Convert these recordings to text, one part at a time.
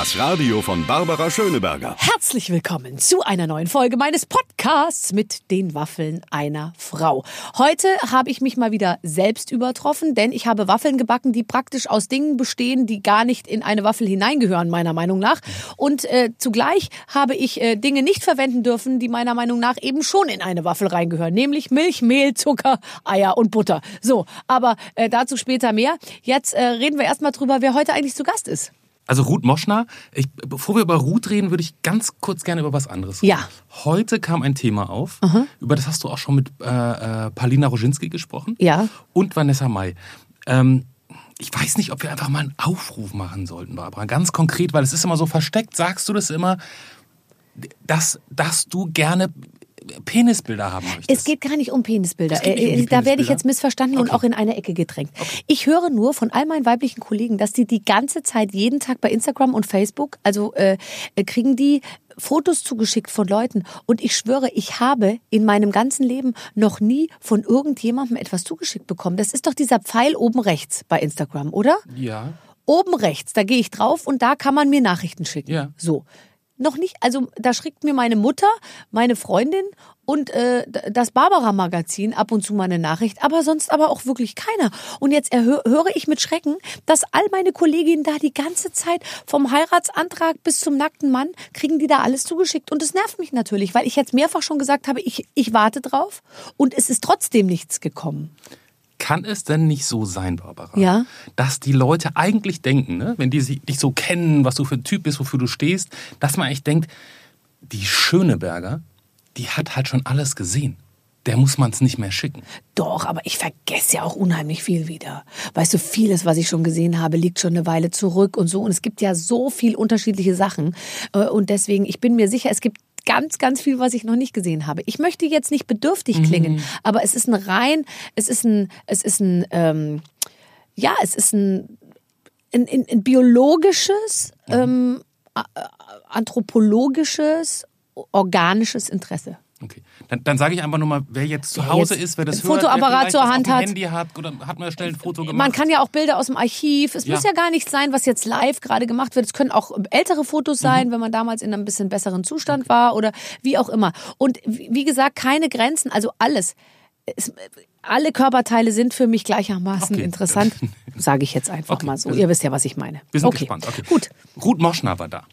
Das Radio von Barbara Schöneberger. Herzlich willkommen zu einer neuen Folge meines Podcasts mit den Waffeln einer Frau. Heute habe ich mich mal wieder selbst übertroffen, denn ich habe Waffeln gebacken, die praktisch aus Dingen bestehen, die gar nicht in eine Waffel hineingehören, meiner Meinung nach. Und äh, zugleich habe ich äh, Dinge nicht verwenden dürfen, die meiner Meinung nach eben schon in eine Waffel reingehören, nämlich Milch, Mehl, Zucker, Eier und Butter. So, aber äh, dazu später mehr. Jetzt äh, reden wir erstmal drüber, wer heute eigentlich zu Gast ist. Also Ruth Moschner, ich, bevor wir über Ruth reden, würde ich ganz kurz gerne über was anderes reden. Ja. Heute kam ein Thema auf, über das hast du auch schon mit äh, äh, Paulina Roginski gesprochen. Ja. Und Vanessa May. Ähm, ich weiß nicht, ob wir einfach mal einen Aufruf machen sollten, Barbara. Ganz konkret, weil es ist immer so versteckt, sagst du das immer, dass, dass du gerne Penisbilder haben möchtest. Es geht gar nicht um Penisbilder. Nicht um die Äh, da werde ich Penisbilder? jetzt missverstanden und Okay. auch in eine Ecke gedrängt. Ich höre nur von all meinen weiblichen Kollegen, dass die die ganze Zeit, jeden Tag bei Instagram und Facebook, also äh, äh, kriegen die Fotos zugeschickt von Leuten. Und ich schwöre, ich habe in meinem ganzen Leben noch nie von irgendjemandem etwas zugeschickt bekommen. Das ist doch dieser Pfeil oben rechts bei Instagram, oder? Ja. Oben rechts, da gehe ich drauf und da kann man mir Nachrichten schicken. Ja. So. Noch nicht, also da schickt mir meine Mutter, meine Freundin und äh, das Barbara-Magazin ab und zu mal eine Nachricht, aber sonst aber auch wirklich keiner. Und jetzt höre ich mit Schrecken, dass all meine Kolleginnen da die ganze Zeit vom Heiratsantrag bis zum nackten Mann kriegen die da alles zugeschickt. Und das nervt mich natürlich, weil ich jetzt mehrfach schon gesagt habe, ich, ich warte drauf und es ist trotzdem nichts gekommen. Kann es denn nicht so sein, Barbara, Ja. dass die Leute eigentlich denken, ne, wenn die sich- dich so kennen, was du für ein Typ bist, wofür du stehst, dass man eigentlich denkt, die Schöneberger, die hat halt schon alles gesehen. Der muss man es nicht mehr schicken. Doch, aber ich vergesse ja auch unheimlich viel wieder. Weißt du, vieles, was ich schon gesehen habe, liegt schon eine Weile zurück und so. Und es gibt ja so viel unterschiedliche Sachen. Äh, Und deswegen, ich bin mir sicher, es gibt ganz, ganz viel, was ich noch nicht gesehen habe. Ich möchte jetzt nicht bedürftig klingen, aber es ist ein rein, es ist ein, es ist ein, ähm, ja, es ist ein, ein, ein, ein biologisches, ähm, a- a- anthropologisches, organisches Interesse. Okay. Dann, dann sage ich einfach nur mal, wer jetzt zu Hause jetzt ist, wer das ein hört, Fotoapparat wer zur Hand hat. Handy hat oder hat man schnell ein Foto gemacht. Man kann ja auch Bilder aus dem Archiv. Es Ja. muss ja gar nicht sein, was jetzt live gerade gemacht wird. Es können auch ältere Fotos sein, Mhm. wenn man damals in einem bisschen besseren Zustand war oder wie auch immer. Und wie gesagt, keine Grenzen, also alles. Es, alle Körperteile sind für mich gleichermaßen Okay. interessant, sage ich jetzt einfach Okay. mal so. Also- Ihr wisst ja, was ich meine. Wir sind okay. gespannt. Okay. Gut. Ruth Moschner war da.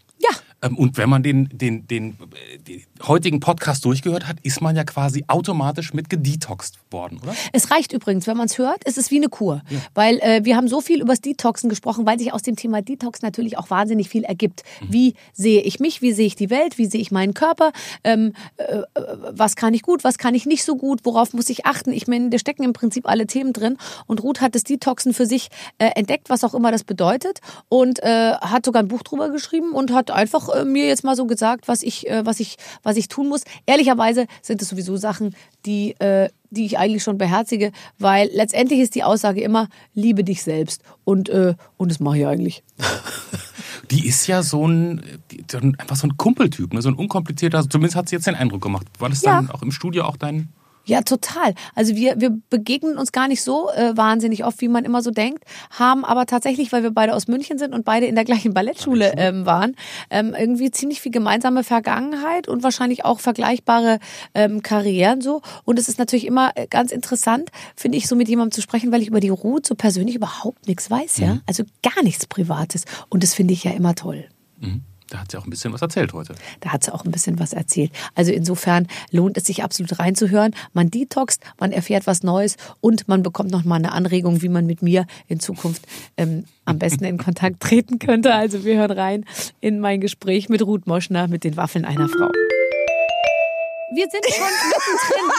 Ja. Ähm, Und wenn man den, den, den, äh, den heutigen Podcast durchgehört hat, ist man ja quasi automatisch mit gedetoxt worden, oder? Es reicht übrigens, wenn man es hört, ist es wie eine Kur. Weil äh, wir haben so viel übers Detoxen gesprochen, weil sich aus dem Thema Detox natürlich auch wahnsinnig viel ergibt. Wie sehe ich mich, wie sehe ich die Welt, wie sehe ich meinen Körper, ähm, äh, was kann ich gut, was kann ich nicht so gut, worauf muss ich achten. Ich meine, da stecken im Prinzip alle Themen drin. Und Ruth hat das Detoxen für sich äh, entdeckt, was auch immer das bedeutet. Und äh, hat sogar ein Buch drüber geschrieben und hat einfach äh, mir jetzt mal so gesagt, was ich, äh, was ich, was ich tun muss. Ehrlicherweise sind es sowieso Sachen, die, äh, die ich eigentlich schon beherzige, weil letztendlich ist die Aussage immer, liebe dich selbst. Und, äh, und das mache ich eigentlich. Die ist ja so ein, einfach so ein Kumpeltyp, ne? so ein unkomplizierter, zumindest hat sie jetzt den Eindruck gemacht. War das Ja. dann auch im Studio auch dein... Ja, total. Also wir, wir begegnen uns gar nicht so äh, wahnsinnig oft, wie man immer so denkt, haben aber tatsächlich, weil wir beide aus München sind und beide in der gleichen Ballettschule ähm, waren, ähm, irgendwie ziemlich viel gemeinsame Vergangenheit und wahrscheinlich auch vergleichbare ähm, Karrieren so. Und es ist natürlich immer äh, ganz interessant, finde ich, so mit jemandem zu sprechen, weil ich über die Ruth so persönlich überhaupt nichts weiß, ja. Also gar nichts Privates. Und das finde ich ja immer toll. Mhm. Da hat sie auch ein bisschen was erzählt heute. Da hat sie auch ein bisschen was erzählt. Also insofern lohnt es sich absolut reinzuhören. Man detoxt, man erfährt was Neues und man bekommt noch mal eine Anregung, wie man mit mir in Zukunft ähm, am besten in Kontakt treten könnte. Also wir hören rein in mein Gespräch mit Ruth Moschner mit den Waffeln einer Frau. Wir sind schon mittendrin,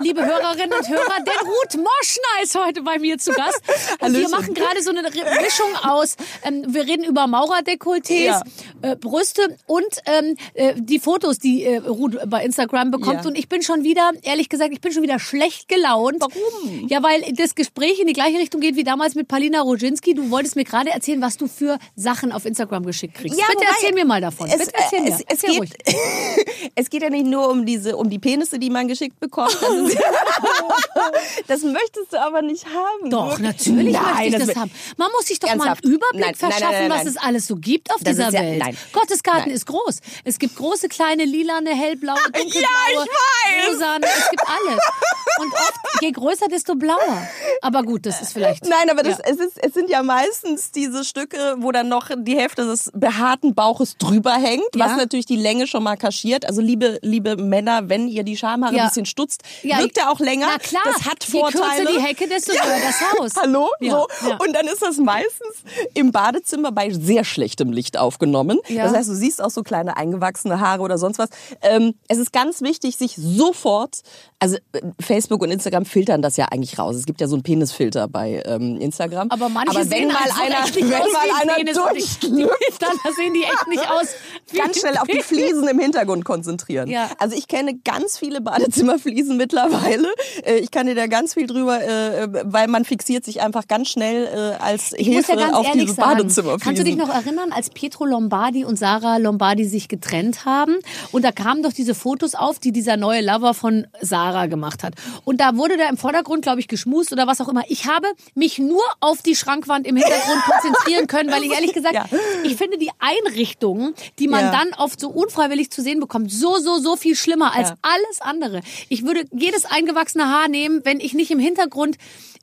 liebe Hörerinnen und Hörer, denn Ruth Moschner ist heute bei mir zu Gast. Und wir Hallöchen. machen gerade so eine Mischung aus, ähm, wir reden über Maurerdekolletés Ja. äh, Brüste und ähm, äh, die Fotos, die äh, Ruth bei Instagram bekommt. Ja. Und ich bin schon wieder, ehrlich gesagt, ich bin schon wieder schlecht gelaunt. Warum? Ja, weil das Gespräch in die gleiche Richtung geht wie damals mit Palina Roginski. Du wolltest mir gerade erzählen, was du für Sachen auf Instagram geschickt kriegst. Bitte wobei- erzähl mir mal davon. Es, Bitte erzähl mir. es, es, erzähl geht, ruhig. es geht ja nicht nur um diese, um die Penisse, die man geschickt bekommt. Das, ist, das möchtest du aber nicht haben. Doch, natürlich Nein, möchte ich das, will- haben. Man muss sich doch Ernsthaft? mal einen Überblick Nein, verschaffen, nein, nein. was es alles so gibt auf Das dieser ja- Welt. nein. Gottesgarten Nein. ist groß. Es gibt große, kleine, lilane, hellblaue, dunkelblaue, Ja, rosane. Es gibt alles. Und oft, je größer, desto blauer. Aber gut, das ist vielleicht... Nein, aber das, Ja. es, ist, es sind ja meistens diese Stücke, wo dann noch die Hälfte des behaarten Bauches drüber hängt, was natürlich die Länge schon mal kaschiert. Also liebe, liebe Männer, wenn ihr die Schamhaare Ja. ein bisschen stutzt, Ja, wirkt er auch länger. Na klar, das hat je Vorteile. kürzer die Hecke, desto höher das Haus. Hallo? Ja, so. ja. Und dann ist das meistens im Badezimmer bei sehr schlechtem Licht aufgenommen. Ja. Das heißt, du siehst auch so kleine eingewachsene Haare oder sonst was. Ähm, es ist ganz wichtig, sich sofort, also Facebook und Instagram filtern das ja eigentlich raus. Es gibt ja so einen Penisfilter bei ähm, Instagram. Aber manche wenn sehen mal einfach einer, wenn mal einer Penis. Dann sehen die echt nicht aus. ganz schnell auf die Fliesen im Hintergrund konzentrieren. Ja. Also ich kenne ganz viele Badezimmerfliesen mittlerweile. Äh, Ich kann dir da ganz viel drüber, äh, weil man fixiert sich einfach ganz schnell äh, als Ich Hilfe ja auf ehrlich diese sagen, Badezimmerfliesen. kannst du dich noch erinnern, als Pietro Lombardi und Sarah Lombardi sich getrennt haben? Und da kamen doch diese Fotos auf, die dieser neue Lover von Sarah gemacht hat. Und da wurde da im Vordergrund, glaube ich, geschmust oder was auch immer. Ich habe mich nur auf die Schrankwand im Hintergrund konzentrieren können, weil ich ehrlich gesagt, Ja. ich finde die Einrichtungen, die man Ja. dann oft so unfreiwillig zu sehen bekommt, so, so, so viel schlimmer als Ja. alles andere. Ich würde jedes eingewachsene Haar nehmen, wenn ich nicht im Hintergrund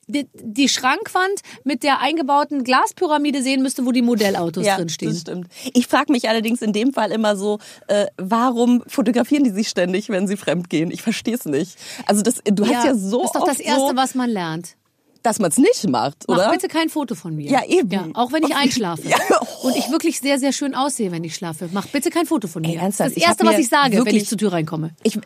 die, die Schrankwand mit der eingebauten Glaspyramide sehen müsste, wo die Modellautos ja, drin stehen. Das stimmt. Ich frage mich allerdings in dem Fall immer so, äh, warum fotografieren die sich ständig, wenn sie fremd gehen? Ich verstehe es nicht. Also das, du hast ja so das ist doch das Erste, so, was man lernt. Dass man es nicht macht, Mach oder? bitte kein Foto von mir. Ja, eben. Ja, auch wenn ich einschlafe. Ja. Und ich wirklich sehr, sehr schön aussehe, wenn ich schlafe. Mach bitte kein Foto von mir. ernsthaft, das das Erste, was ich sage, wenn ich zur Tür reinkomme. ich,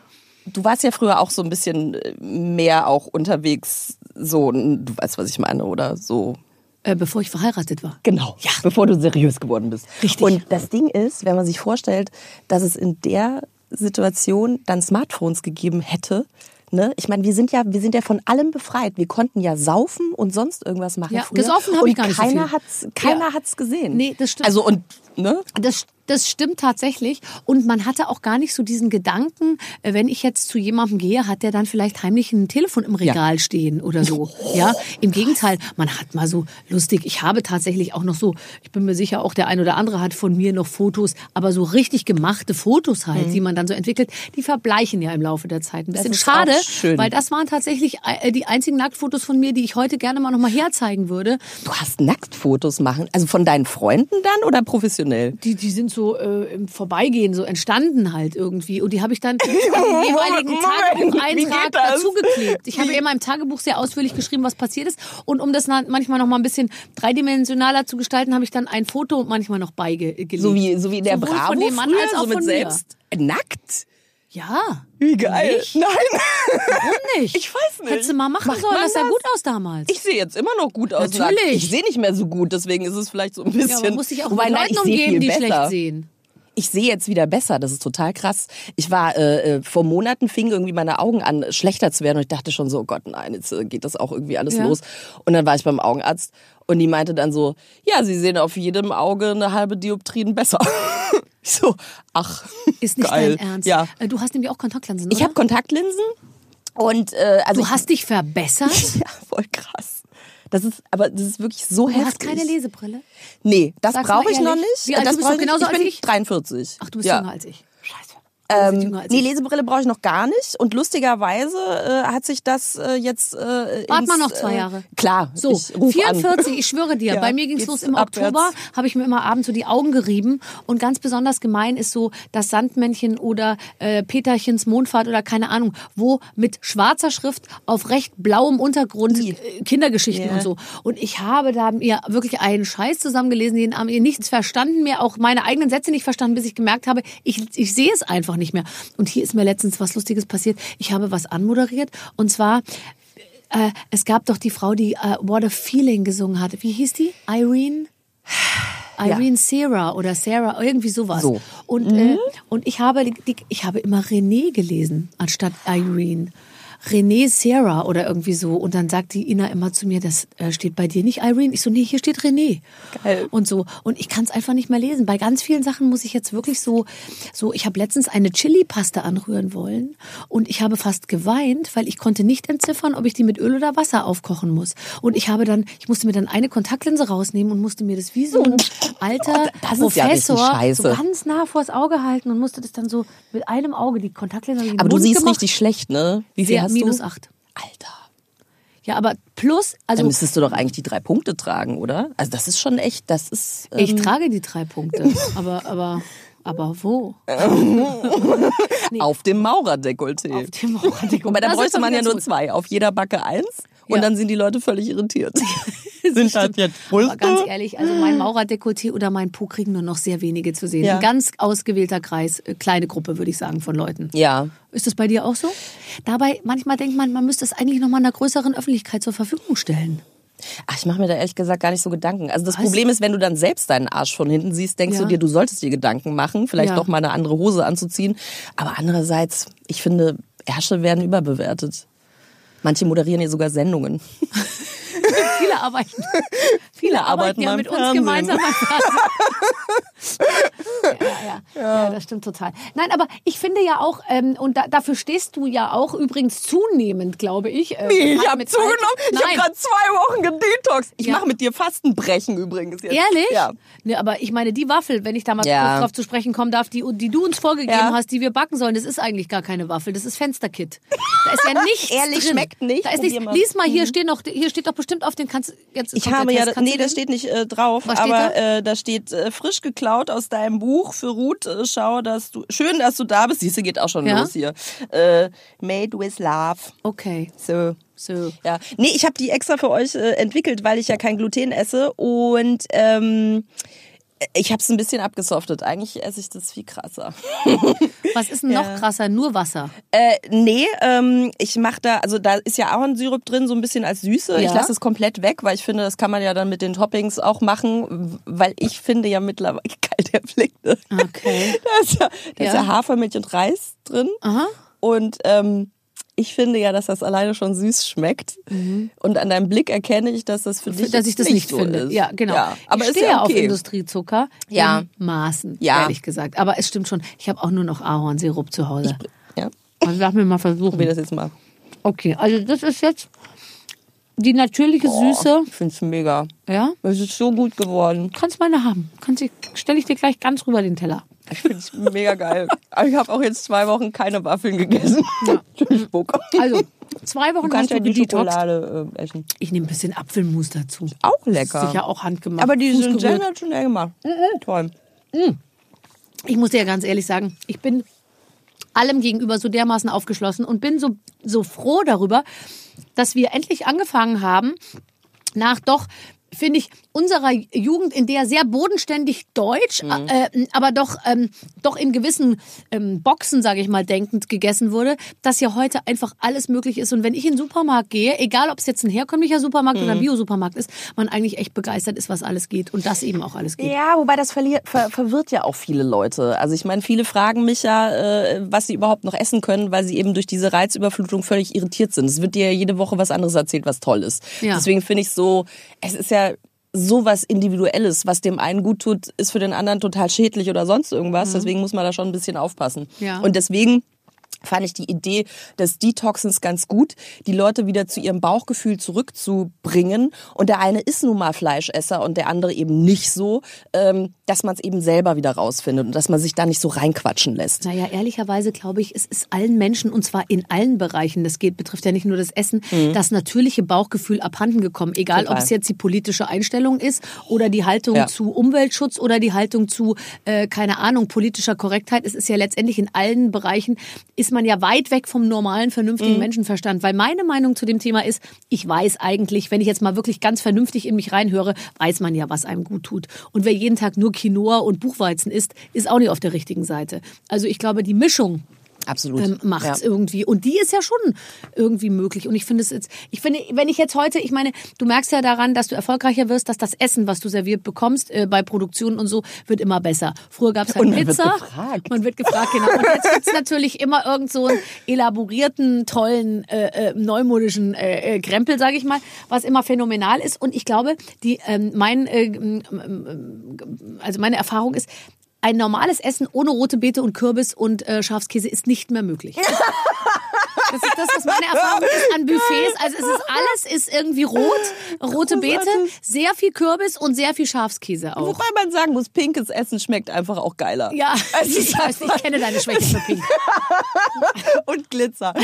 du warst ja früher auch so ein bisschen äh, mehr auch unterwegs, so, du weißt, was ich meine, oder so. Äh, bevor ich verheiratet war. Genau, ja. bevor du seriös geworden bist. Richtig. Und das Ding ist, wenn man sich vorstellt, dass es in der Situation dann Smartphones gegeben hätte, ne? Ich meine, wir sind ja, wir sind ja von allem befreit. Wir konnten ja saufen und sonst irgendwas machen Ja, früher. gesoffen hab und ich gar nicht so keiner viel. hat's, keiner Ja. hat's gesehen. Nee, das stimmt. Also und ne? Das, das stimmt tatsächlich. Und man hatte auch gar nicht so diesen Gedanken, äh, wenn ich jetzt zu jemandem gehe, hat der dann vielleicht heimlich ein Telefon im Regal stehen oder so. Ja, im Gegenteil, man hat mal so lustig. Ich habe tatsächlich auch noch so, ich bin mir sicher, auch der ein oder andere hat von mir noch Fotos, aber so richtig gemachte Fotos halt, die man dann so entwickelt, die verbleichen ja im Laufe der Zeit. Ein bisschen schade, weil das waren tatsächlich äh, die einzigen Nacktfotos von mir, die ich heute gerne mal noch mal herzeigen würde. Du hast Nacktfotos machen, also von deinen Freunden dann oder professionell? Die, die sind so äh, im Vorbeigehen so entstanden halt irgendwie. Und die habe ich dann im jeweiligen Tagebucheintrag dazugeklebt. Ich habe in meinem Tagebuch sehr ausführlich geschrieben, was passiert ist. Und um das manchmal noch mal ein bisschen dreidimensionaler zu gestalten, habe ich dann ein Foto manchmal noch beigelegt. So wie, so wie der Sowohl Bravo von dem Mann früher, als auch so mit von mir. selbst nackt. Ja. Wie geil. Nicht? Nein. Warum nicht? Ich weiß nicht. Hättest du mal machen Macht sollen, das sah gut aus damals. Ich sehe jetzt immer noch gut aus. Natürlich. Ich sehe nicht mehr so gut, deswegen ist es vielleicht so ein bisschen. ja, man muss sich auch Wobei, mit Leuten umgeben, die besser. schlecht sehen. Ich sehe jetzt wieder besser, das ist total krass. Ich war äh, äh, vor Monaten fingen irgendwie meine Augen an schlechter zu werden und ich dachte schon so, oh Gott, nein, jetzt äh, geht das auch irgendwie alles Ja. los. Und dann war ich beim Augenarzt und die meinte dann so, ja, Sie sehen auf jedem Auge eine halbe Dioptrien besser. ich so, ach, Ist nicht geil. dein Ernst. Ja, Äh, Du hast nämlich auch Kontaktlinsen, ich oder? habe Kontaktlinsen und äh, also Du hast dich verbessert? ja, voll krass. Das ist, aber das ist wirklich so Du heftig. hast keine Lesebrille? Nee, das brauche ich noch nicht. Wie alt das bist du? brauche ich. Genauso ich bin alt wie ich? 43. Ach, du bist ja. jünger als ich. Ähm, nee. Lesebrille brauche ich noch gar nicht. Und lustigerweise äh, hat sich das äh, jetzt. Äh, Wart ins, mal noch zwei äh, Jahre. Klar. So, ich ruf 44, An. ich schwöre dir, Ja, bei mir ging's los im abwärts. Oktober, habe ich mir immer abends so die Augen gerieben und ganz besonders gemein ist so das Sandmännchen oder äh, Peterchens Mondfahrt oder keine Ahnung, wo mit schwarzer Schrift auf recht blauem Untergrund äh, Kindergeschichten Ja. und so. Und ich habe da mir wirklich einen Scheiß zusammengelesen, den haben mir nichts verstanden mehr, auch meine eigenen Sätze nicht verstanden, bis ich gemerkt habe, ich, ich sehe es einfach nicht mehr. Und hier ist mir letztens was Lustiges passiert. Ich habe was anmoderiert und zwar äh, es gab doch die Frau, die äh, What a Feeling gesungen hat. Wie hieß die? Irene? Irene Sarah oder Sarah, irgendwie sowas. So. Und, äh, und ich, habe, die- ich habe immer René gelesen, anstatt Irene. René Sarah oder irgendwie so. Und dann sagt die Ina immer zu mir, das äh, steht bei dir nicht Irene. Ich so, nee, hier steht René. Geil. Und so. Und ich kann es einfach nicht mehr lesen. Bei ganz vielen Sachen muss ich jetzt wirklich so, so, ich habe letztens eine Chili-Paste anrühren wollen und ich habe fast geweint, weil ich konnte nicht entziffern, ob ich die mit Öl oder Wasser aufkochen muss. Und ich habe dann, ich musste mir dann eine Kontaktlinse rausnehmen und musste mir das wie so ein alter ja richtig Professor scheiße. so ganz nah vors Auge halten und musste das dann so mit einem Auge die Kontaktlinse Aber du siehst gemacht. richtig schlecht, ne? Wie Sehr, hast minus du? acht. Alter. Ja, aber plus, also Dann müsstest du doch eigentlich die drei Punkte tragen, oder? Also das ist schon echt, das ist. Ich ähm, trage die drei Punkte, aber, aber, aber wo? Auf dem Maurerdekolleté. Auf dem Mauerdekolleté. Wobei, da bräuchte man ja nur zwei. Auf jeder Backe eins. Und Ja. dann sind die Leute völlig irritiert. sind das jetzt Aber ganz ehrlich, also mein Maurerdekolleté oder mein Po kriegen nur noch sehr wenige zu sehen. Ja. Ein ganz ausgewählter Kreis, äh, kleine Gruppe, würde ich sagen, von Leuten. Ja. Ist das bei dir auch so? Dabei, manchmal denkt man, man müsste es eigentlich noch mal einer größeren Öffentlichkeit zur Verfügung stellen. Ach, ich mache mir da ehrlich gesagt gar nicht so Gedanken. Also das Was? Problem ist, wenn du dann selbst deinen Arsch von hinten siehst, denkst Ja. du dir, du solltest dir Gedanken machen, vielleicht Ja. doch mal eine andere Hose anzuziehen. Aber andererseits, ich finde, Ärsche werden überbewertet. Manche moderieren ja sogar Sendungen. Viele arbeiten, viele arbeiten ja mit uns gemeinsam. ja, ja, ja. ja, das stimmt total. Nein, aber ich finde ja auch, ähm, und da, dafür stehst du ja auch übrigens zunehmend, glaube ich. äh, Ich halt habe zugenommen. Alter- Ich habe gerade zwei Wochen gedetox. Ich Ja. mache mit dir Fastenbrechen übrigens jetzt. Ehrlich? Ja. Ne, aber ich meine, die Waffel, wenn ich da mal Ja. kurz drauf zu sprechen kommen darf, die, die du uns vorgegeben Ja. hast, die wir backen sollen, das ist eigentlich gar keine Waffel, das ist Fensterkit. Da ist ja nichts Ehrlich, drin. schmeckt nicht. Da ist nichts. Lies mal, hier steht noch, hier steht doch bestimmt auf den, kannst jetzt Ich habe ja, nee, das steht nicht äh, drauf, aber da? Äh, da steht äh, frisch geklaut aus deinem Buch für Ruth. Äh, schau, dass du schön, dass du da bist. Siehste, geht auch schon Ja? los hier. Äh, made with love. Okay, So. so. Ja, nee, ich habe die extra für euch äh, entwickelt, weil ich ja kein Gluten esse und ähm, ich habe es ein bisschen abgesoftet. Eigentlich esse ich das viel krasser. Was ist denn noch krasser? Nur Wasser. Äh, nee, ähm, ich mache da, also da ist ja Ahornsirup drin, so ein bisschen als Süße. Ja. Ich lasse es komplett weg, weil ich finde, das kann man ja dann mit den Toppings auch machen, weil ich finde ja mittlerweile, geil, der Blick, ne? Okay. Da ist ja, da ist Ja. ja Hafermilch und Reis drin. Aha. Und ähm, ich finde ja, dass das alleine schon süß schmeckt. Und an deinem Blick erkenne ich, dass das für dich Mhm. Dass ich das nicht, so finde. ist. Ja, genau. aber ich ist stehe ja auf okay. Industriezucker Ja. in Maßen, Ja. ehrlich gesagt. Aber es stimmt schon, ich habe auch nur noch Ahornsirup zu Hause. Ja, Also lass mir mal versuchen. probier das jetzt mal. Okay, also das ist jetzt die natürliche Süße. Ich finde es mega. Ja, Es ist so gut geworden. kannst meine haben. Kannst ich stelle ich dir gleich ganz rüber den Teller. Ich finde es mega geil. Aber ich habe auch jetzt zwei Wochen keine Waffeln gegessen. Spuck. Also zwei Wochen Du kannst ja die gedetoxt. Schokolade äh, essen. Ich nehme ein bisschen Apfelmus dazu. Auch lecker. Sicher auch handgemacht. Aber die sind sensationell gemacht. Toll. Ich muss dir ja ganz ehrlich sagen, ich bin allem gegenüber so dermaßen aufgeschlossen und bin so, so froh darüber, dass wir endlich angefangen haben, nach doch, finde ich, unserer Jugend, in der sehr bodenständig deutsch, äh, aber doch, ähm, doch in gewissen ähm, Boxen, sage ich mal, denkend gegessen wurde, dass ja heute einfach alles möglich ist. Und wenn ich in den Supermarkt gehe, egal ob es jetzt ein herkömmlicher Supermarkt oder ein Biosupermarkt ist, man eigentlich echt begeistert ist, was alles geht und das eben auch alles geht. Ja, wobei das ver, verwirrt ja auch viele Leute. Also ich meine, viele fragen mich ja, äh, was sie überhaupt noch essen können, weil sie eben durch diese Reizüberflutung völlig irritiert sind. Es wird dir ja jede Woche was anderes erzählt, was toll ist. Ja. Deswegen finde ich so, es ist ja so was Individuelles, was dem einen gut tut, ist für den anderen total schädlich oder sonst irgendwas. Deswegen muss man da schon ein bisschen aufpassen. Ja. Und deswegen fand ich die Idee des Detoxens ganz gut, die Leute wieder zu ihrem Bauchgefühl zurückzubringen. Und der eine ist nun mal Fleischesser und der andere eben nicht so, ähm, dass man es eben selber wieder rausfindet und dass man sich da nicht so reinquatschen lässt. Naja, ehrlicherweise glaube ich, es ist allen Menschen, und zwar in allen Bereichen, das geht, betrifft ja nicht nur das Essen, das natürliche Bauchgefühl abhanden gekommen. Egal, Mhm. Total. ob es jetzt die politische Einstellung ist oder die Haltung Ja. zu Umweltschutz oder die Haltung zu, äh, keine Ahnung, politischer Korrektheit. Es ist ja letztendlich in allen Bereichen, ist man ja weit weg vom normalen, vernünftigen Mhm. Menschenverstand. Weil meine Meinung zu dem Thema ist, ich weiß eigentlich, wenn ich jetzt mal wirklich ganz vernünftig in mich reinhöre, weiß man ja, was einem gut tut. Und wer jeden Tag nur Quinoa und Buchweizen isst, ist auch nicht auf der richtigen Seite. Also ich glaube, die Mischung Absolut. ähm, macht Ja. irgendwie. Und die ist ja schon irgendwie möglich. Und ich finde es jetzt, ich finde, wenn ich jetzt heute, ich meine, du merkst ja daran, dass du erfolgreicher wirst, dass das Essen, was du serviert bekommst äh, bei Produktionen und so, wird immer besser. Früher gab es halt Und man wird Pizza. gefragt. Man wird gefragt, genau. Und jetzt gibt's natürlich immer irgend so einen elaborierten, tollen, äh, äh, neumodischen äh, äh, Krempel, sage ich mal, was immer phänomenal ist. Und ich glaube, die, ähm, mein, äh, also meine Erfahrung ist, ein normales Essen ohne rote Beete und Kürbis und äh, Schafskäse ist nicht mehr möglich. Das ist das, was meine Erfahrung ist an Buffets. Also es ist alles ist irgendwie rot, rote Beete, sehr viel Kürbis und sehr viel Schafskäse auch. Wobei man sagen muss, pinkes Essen schmeckt einfach auch geiler. Ja, ist ich, weiß, ich kenne deine Schwäche für Pink. Und Glitzer.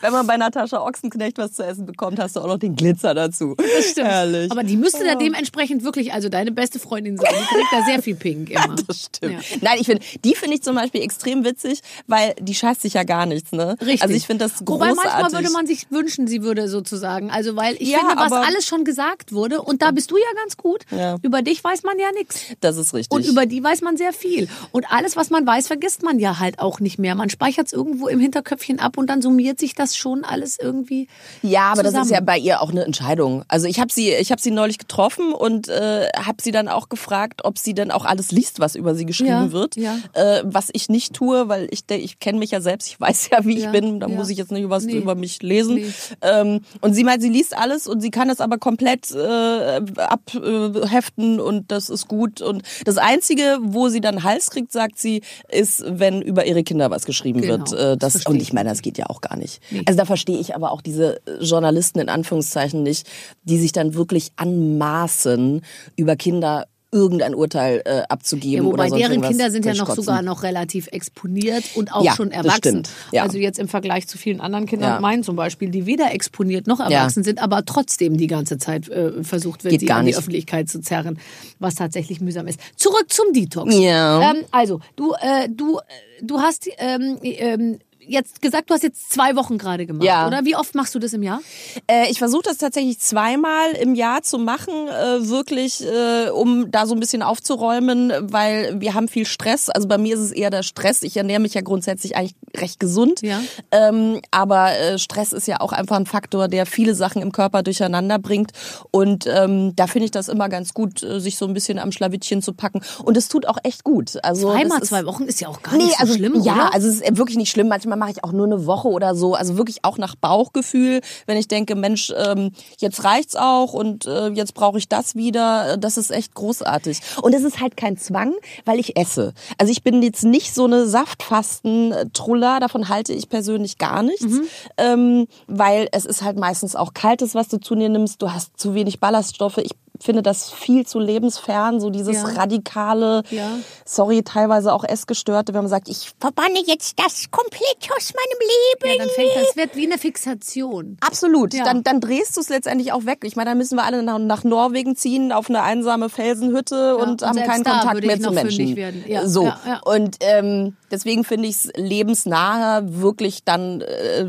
Wenn man bei Natascha Ochsenknecht was zu essen bekommt, hast du auch noch den Glitzer dazu. Das Stimmt. Herrlich. Aber die müsste da dementsprechend wirklich, also deine beste Freundin sein. Die kriegt da sehr viel Pink immer. Das stimmt. Ja. Nein, ich finde, die finde ich zum Beispiel extrem witzig, weil die scheißt sich ja gar nichts, ne? Richtig. Also ich finde das Wobei großartig. manchmal würde man sich wünschen, sie würde sozusagen. Also weil ich Ja, finde, was alles schon gesagt wurde, und da bist du ja ganz gut, Ja. über dich weiß man ja nichts. das ist richtig. Und über die weiß man sehr viel. Und alles, was man weiß, vergisst man ja halt auch nicht mehr. Man speichert es irgendwo im Hinterköpfchen ab und dann summiert sich das schon alles irgendwie. Ja, aber das ist zusammen. ja bei ihr auch eine Entscheidung. Also ich habe sie, ich habe sie neulich getroffen und äh, habe sie dann auch gefragt, ob sie denn auch alles liest, was über sie geschrieben Ja, wird. Äh, was ich nicht tue, weil ich ich kenne mich ja selbst, ich weiß ja, wie ich bin. Da muss ich jetzt nicht was Nee. über mich lesen. Nee. Ähm, und sie meint, sie liest alles und sie kann das aber komplett äh, abheften und das ist gut. Und das Einzige, wo sie dann Hals kriegt, sagt sie, ist, wenn über ihre Kinder was geschrieben Genau, wird. Äh, das und ich ich meine, das geht ja auch gar nicht. Nee. Also da verstehe ich aber auch diese Journalisten in Anführungszeichen nicht, die sich dann wirklich anmaßen, über Kinder irgendein Urteil äh, abzugeben. Ja, wobei oder deren. Kinder sind ja noch kotzen. sogar noch relativ exponiert und auch Ja, schon das erwachsen. stimmt, ja. Also jetzt im Vergleich zu vielen anderen Kindern, Ja. meinen zum Beispiel, die weder exponiert noch erwachsen sind, aber trotzdem die ganze Zeit äh, versucht wird, Geht sie gar an die. Öffentlichkeit zu zerren, was tatsächlich mühsam ist. Zurück zum Detox. Ja. Ähm, also, du, äh, du, äh, du hast ähm, ähm, jetzt gesagt, du hast jetzt zwei Wochen gerade gemacht, Ja. oder? Wie oft machst du das im Jahr? Äh, ich versuche das tatsächlich zweimal im Jahr zu machen, äh, wirklich, äh, um da so ein bisschen aufzuräumen, weil wir haben viel Stress. Also bei mir ist es eher der Stress. Ich ernähre mich ja grundsätzlich eigentlich recht gesund. Ja. Ähm, aber äh, Stress ist ja auch einfach ein Faktor, der viele Sachen im Körper durcheinander bringt. Und ähm, da finde ich das immer ganz gut, äh, sich so ein bisschen am Schlawittchen zu packen. Und es tut auch echt gut. Also Zweimal zwei Wochen ist ja auch gar Nee, nicht so also schlimm, ja, oder? also es ist wirklich nicht schlimm. Manchmal mache ich auch nur eine Woche oder so. Also wirklich auch nach Bauchgefühl, wenn ich denke, Mensch, ähm, jetzt reicht's auch und äh, jetzt brauche ich das wieder. Äh, Das ist echt großartig. Und es ist halt kein Zwang, weil ich esse. Also ich bin jetzt nicht so eine Saftfasten-Truller. Davon halte ich persönlich gar nichts, Mhm. ähm, weil es ist halt meistens auch kaltes, was du zu dir nimmst. Du hast zu wenig Ballaststoffe. Ich finde das viel zu lebensfern, so dieses Ja. radikale, Ja. sorry, teilweise auch Essgestörte, wenn man sagt, ich verbanne jetzt das komplett aus meinem Leben. ja, dann fängt das wird wie eine Fixation. Absolut. Ja. Dann, dann drehst du es letztendlich auch weg. Ich meine, dann müssen wir alle nach, nach Norwegen ziehen, auf eine einsame Felsenhütte und, und haben keinen da Kontakt würde ich mehr zu Menschen. so. Und ähm, deswegen finde ich es lebensnahe, wirklich dann äh,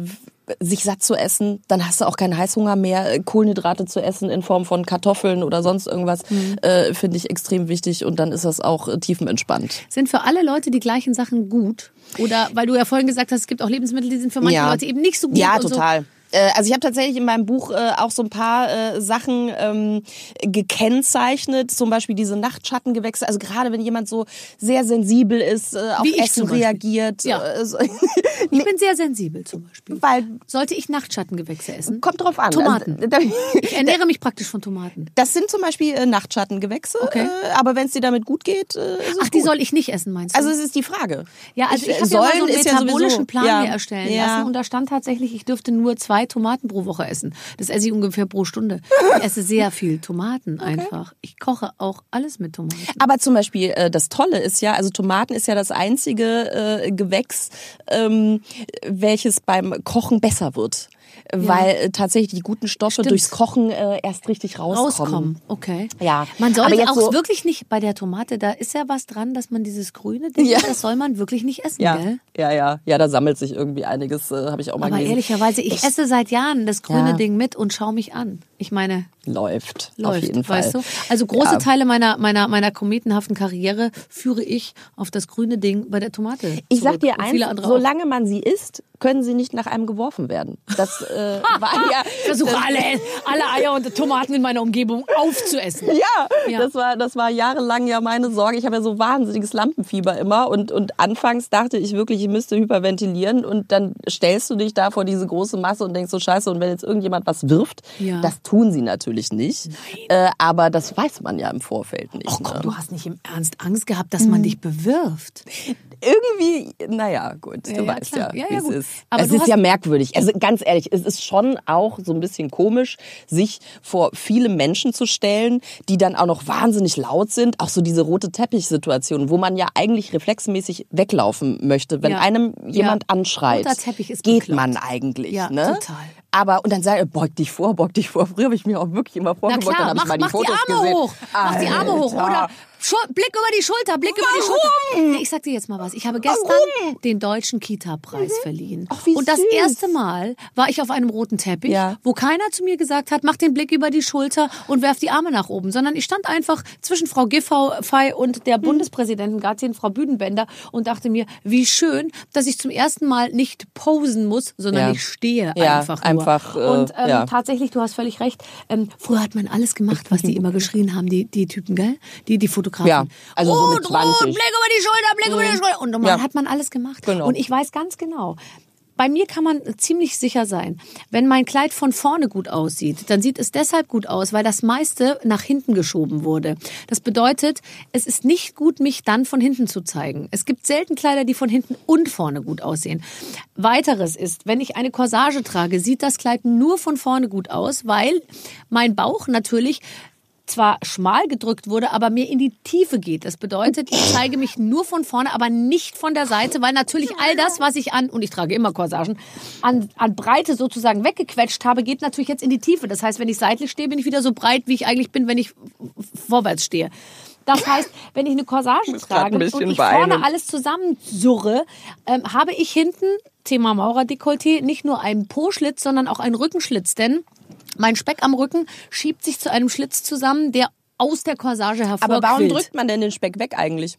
sich satt zu essen, dann hast du auch keinen Heißhunger mehr, äh, Kohlenhydrate zu essen in Form von Kartoffeln oder sonst irgendwas, Mhm. äh, finde ich extrem wichtig und dann ist das auch äh, tiefenentspannt. Sind für alle Leute die gleichen Sachen gut? Oder weil du ja vorhin gesagt hast, es gibt auch Lebensmittel, die sind für manche Leute eben nicht so gut. Ja, total. Äh, Also ich habe tatsächlich in meinem Buch äh, auch so ein paar äh, Sachen ähm, gekennzeichnet, zum Beispiel diese Nachtschattengewächse. Also gerade wenn jemand so sehr sensibel ist, äh, auf Wie ich Essen reagiert. Ja. Äh, so. Ich bin sehr sensibel zum Beispiel. weil Sollte ich Nachtschattengewächse essen? kommt drauf an. Tomaten. Also, Ich ernähre mich praktisch von Tomaten. das sind zum Beispiel äh, Nachtschattengewächse, Okay. äh, aber wenn es dir damit gut geht, äh, Ach, die gut. soll ich nicht essen, meinst du? Also es ist die Frage. ja, also ich, äh, habe ja mal so einen ja metabolischen sowieso- Plan ja, erstellen ja. lassen und da stand tatsächlich, ich dürfte nur zwei Tomaten pro Woche essen. Das esse ich ungefähr pro Stunde. Ich esse sehr viel Tomaten einfach. Ich koche auch alles mit Tomaten. Aber zum Beispiel äh, das Tolle ist ja, also Tomaten ist ja das einzige äh, Gewächs, ähm, welches beim Kochen besser wird. Weil äh, tatsächlich die guten Stoffe Stimmt. durchs Kochen äh, erst richtig rauskommen. rauskommen. Okay. Ja. Man Aber sollte jetzt auch so- wirklich nicht bei der Tomate, da ist ja was dran, dass man dieses grüne Ding, Ja. das soll man wirklich nicht essen, Ja, gell? ja, ja, ja, da sammelt sich irgendwie einiges, äh, habe ich auch mal Aber gelesen. ehrlicherweise, ich esse seit Jahren das grüne Ja. Ding mit und schaue mich an. Ich meine, Läuft, läuft, auf jeden Fall. weißt du? Also große Ja. Teile meiner, meiner, meiner kometenhaften Karriere führe ich auf das grüne Ding bei der Tomate. Ich sag dir eins, solange man sie isst, können sie nicht nach einem geworfen werden. Das äh, war ja... Ich versuche alle, alle Eier und Tomaten in meiner Umgebung aufzuessen. Ja, Ja. Das, war, das war jahrelang ja meine Sorge. Ich habe ja so wahnsinniges Lampenfieber immer und, und anfangs dachte ich wirklich, ich müsste hyperventilieren und dann stellst du dich da vor diese große Masse und denkst so scheiße und wenn jetzt irgendjemand was wirft, Ja. das tun sie natürlich nicht, äh, aber das weiß man ja im Vorfeld nicht. Oh komm, ne? du hast nicht im Ernst Angst gehabt, dass man dich bewirft. Irgendwie, naja, gut, Ja, du ja, weißt klar. ja, Ja, wie es ist. Aber es ist ja merkwürdig. Also ganz ehrlich, es ist schon auch so ein bisschen komisch, sich vor viele Menschen zu stellen, die dann auch noch wahnsinnig laut sind. Auch so diese rote Teppichsituation, wo man ja eigentlich reflexmäßig weglaufen möchte, wenn einem jemand anschreit. Roter Teppich ist geht bekloppt. man eigentlich, Ja, ne? total. Aber und dann sagt er, beug dich vor, beug dich vor. Früher habe ich mir auch wirklich immer vorgebeugt, dann habe mach, ich mal die mach die Fotos Arme gesehen. hoch. Mach die Arme hoch. Oder Schul Blick über die Schulter, Blick über die Schulter. Nee, ich sag dir jetzt mal was. Ich habe gestern den deutschen Kita-Preis verliehen. Ach, Und das süß. erste Mal war ich auf einem roten Teppich, Ja. wo keiner zu mir gesagt hat, mach den Blick über die Schulter und werf die Arme nach oben, sondern ich stand einfach zwischen Frau Giffey und der Bundespräsidentin Gattin, Frau Büdenbender und dachte mir, wie schön, dass ich zum ersten Mal nicht posen muss, sondern Ja. ich stehe Ja, einfach nur. einfach, äh, und ähm, tatsächlich, du hast völlig recht. Ähm, früher hat man alles gemacht, was die immer geschrien haben, die, die Typen, gell? Die, die Fotografen. Ja, also so mit rot, 20. rot, Blick über die Schulter, Blick über die Schulter. Und dann Ja. hat man alles gemacht. Genau. Und ich weiß ganz genau, bei mir kann man ziemlich sicher sein, wenn mein Kleid von vorne gut aussieht, dann sieht es deshalb gut aus, weil das meiste nach hinten geschoben wurde. Das bedeutet, es ist nicht gut, mich dann von hinten zu zeigen. Es gibt selten Kleider, die von hinten und vorne gut aussehen. Weiteres ist, wenn ich eine Corsage trage, sieht das Kleid nur von vorne gut aus, weil mein Bauch natürlich zwar schmal gedrückt wurde, aber mehr in die Tiefe geht. Das bedeutet, ich zeige mich nur von vorne, aber nicht von der Seite, weil natürlich all das, was ich an, und ich trage immer Corsagen, an, an Breite sozusagen weggequetscht habe, geht natürlich jetzt in die Tiefe. Das heißt, wenn ich seitlich stehe, bin ich wieder so breit, wie ich eigentlich bin, wenn ich vorwärts stehe. Das heißt, wenn ich eine Corsage trage und ich vorne weinen. alles zusammensurre, ähm, habe ich hinten, Thema Maurerdekolleté, nicht nur einen Po-Schlitz, sondern auch einen Rückenschlitz. Denn mein Speck am Rücken schiebt sich zu einem Schlitz zusammen, der aus der Corsage hervorquillt. Aber warum drückt man denn den Speck weg eigentlich?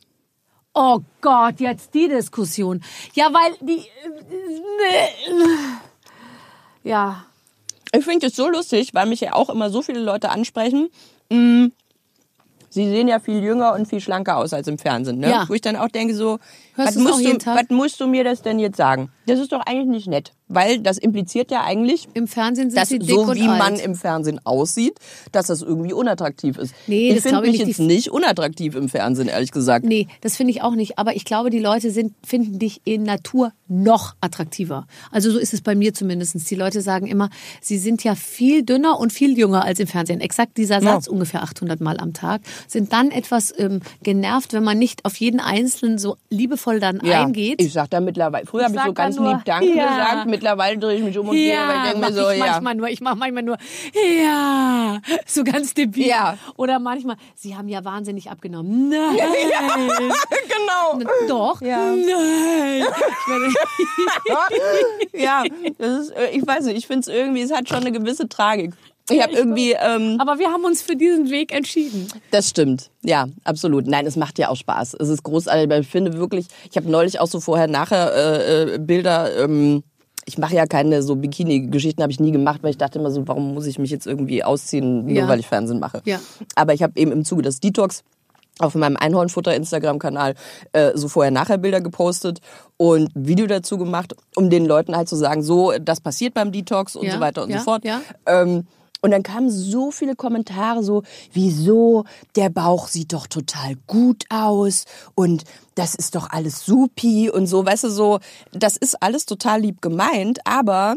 Oh Gott, jetzt die Diskussion. Ja, weil die... Ja, Ich finde es so lustig, weil mich ja auch immer so viele Leute ansprechen. mm, Sie sehen ja viel jünger und viel schlanker aus als im Fernsehen, ne? Ja. Wo ich dann auch denke so, Hörst was musst, du, was musst du mir das denn jetzt sagen? Das ist doch eigentlich nicht nett, weil das impliziert ja eigentlich, im Fernsehen sind dass sie dick so und wie alt. man im Fernsehen aussieht, dass das irgendwie unattraktiv ist. Nee, ich das finde glaube ich mich nicht. jetzt nicht unattraktiv im Fernsehen, ehrlich gesagt. Nee, das finde ich auch nicht. Aber ich glaube, die Leute sind, finden dich in Natur noch attraktiver. Also so ist es bei mir zumindest. Die Leute sagen immer, sie sind ja viel dünner und viel jünger als im Fernsehen. Exakt dieser Satz ungefähr 800 Mal am Tag. Sind dann etwas ähm, genervt, wenn man nicht auf jeden Einzelnen so liebevoll dann Ja, eingeht. ich sag da mittlerweile, früher habe ich so ganz nur, lieb Danke ja. gesagt, mittlerweile drehe ich mich um und gehe, weil ich denke mir so, ich ja. manchmal nur. Ich mache manchmal nur, ja, so ganz debil. Ja. Oder manchmal, sie haben ja wahnsinnig abgenommen. Nein. genau. Doch. Ja. Nein. Ja, das ist, äh, ich weiß nicht, ich finde es irgendwie, es hat schon eine gewisse Tragik. Ich habe irgendwie, ähm, aber wir haben uns für diesen Weg entschieden. das stimmt, ja, absolut. Nein, es macht ja auch Spaß. Es ist großartig, ich finde wirklich, ich habe neulich auch so vorher-nachher äh, äh, Bilder. Ähm, ich mache ja keine so Bikini-Geschichten, habe ich nie gemacht, weil ich dachte immer so, warum muss ich mich jetzt irgendwie ausziehen, nur Ja. weil ich Fernsehen mache. Ja. Aber ich habe eben im Zuge des Detox auf meinem Einhornfutter Instagram-Kanal äh, so vorher-nachher Bilder gepostet und ein Video dazu gemacht, um den Leuten halt zu sagen, so, das passiert beim Detox und Ja, so weiter und ja, so fort. ja. Ähm, und dann kamen so viele Kommentare so, wieso, der Bauch sieht doch total gut aus und das ist doch alles supi und so, weißt du, so, das ist alles total lieb gemeint, aber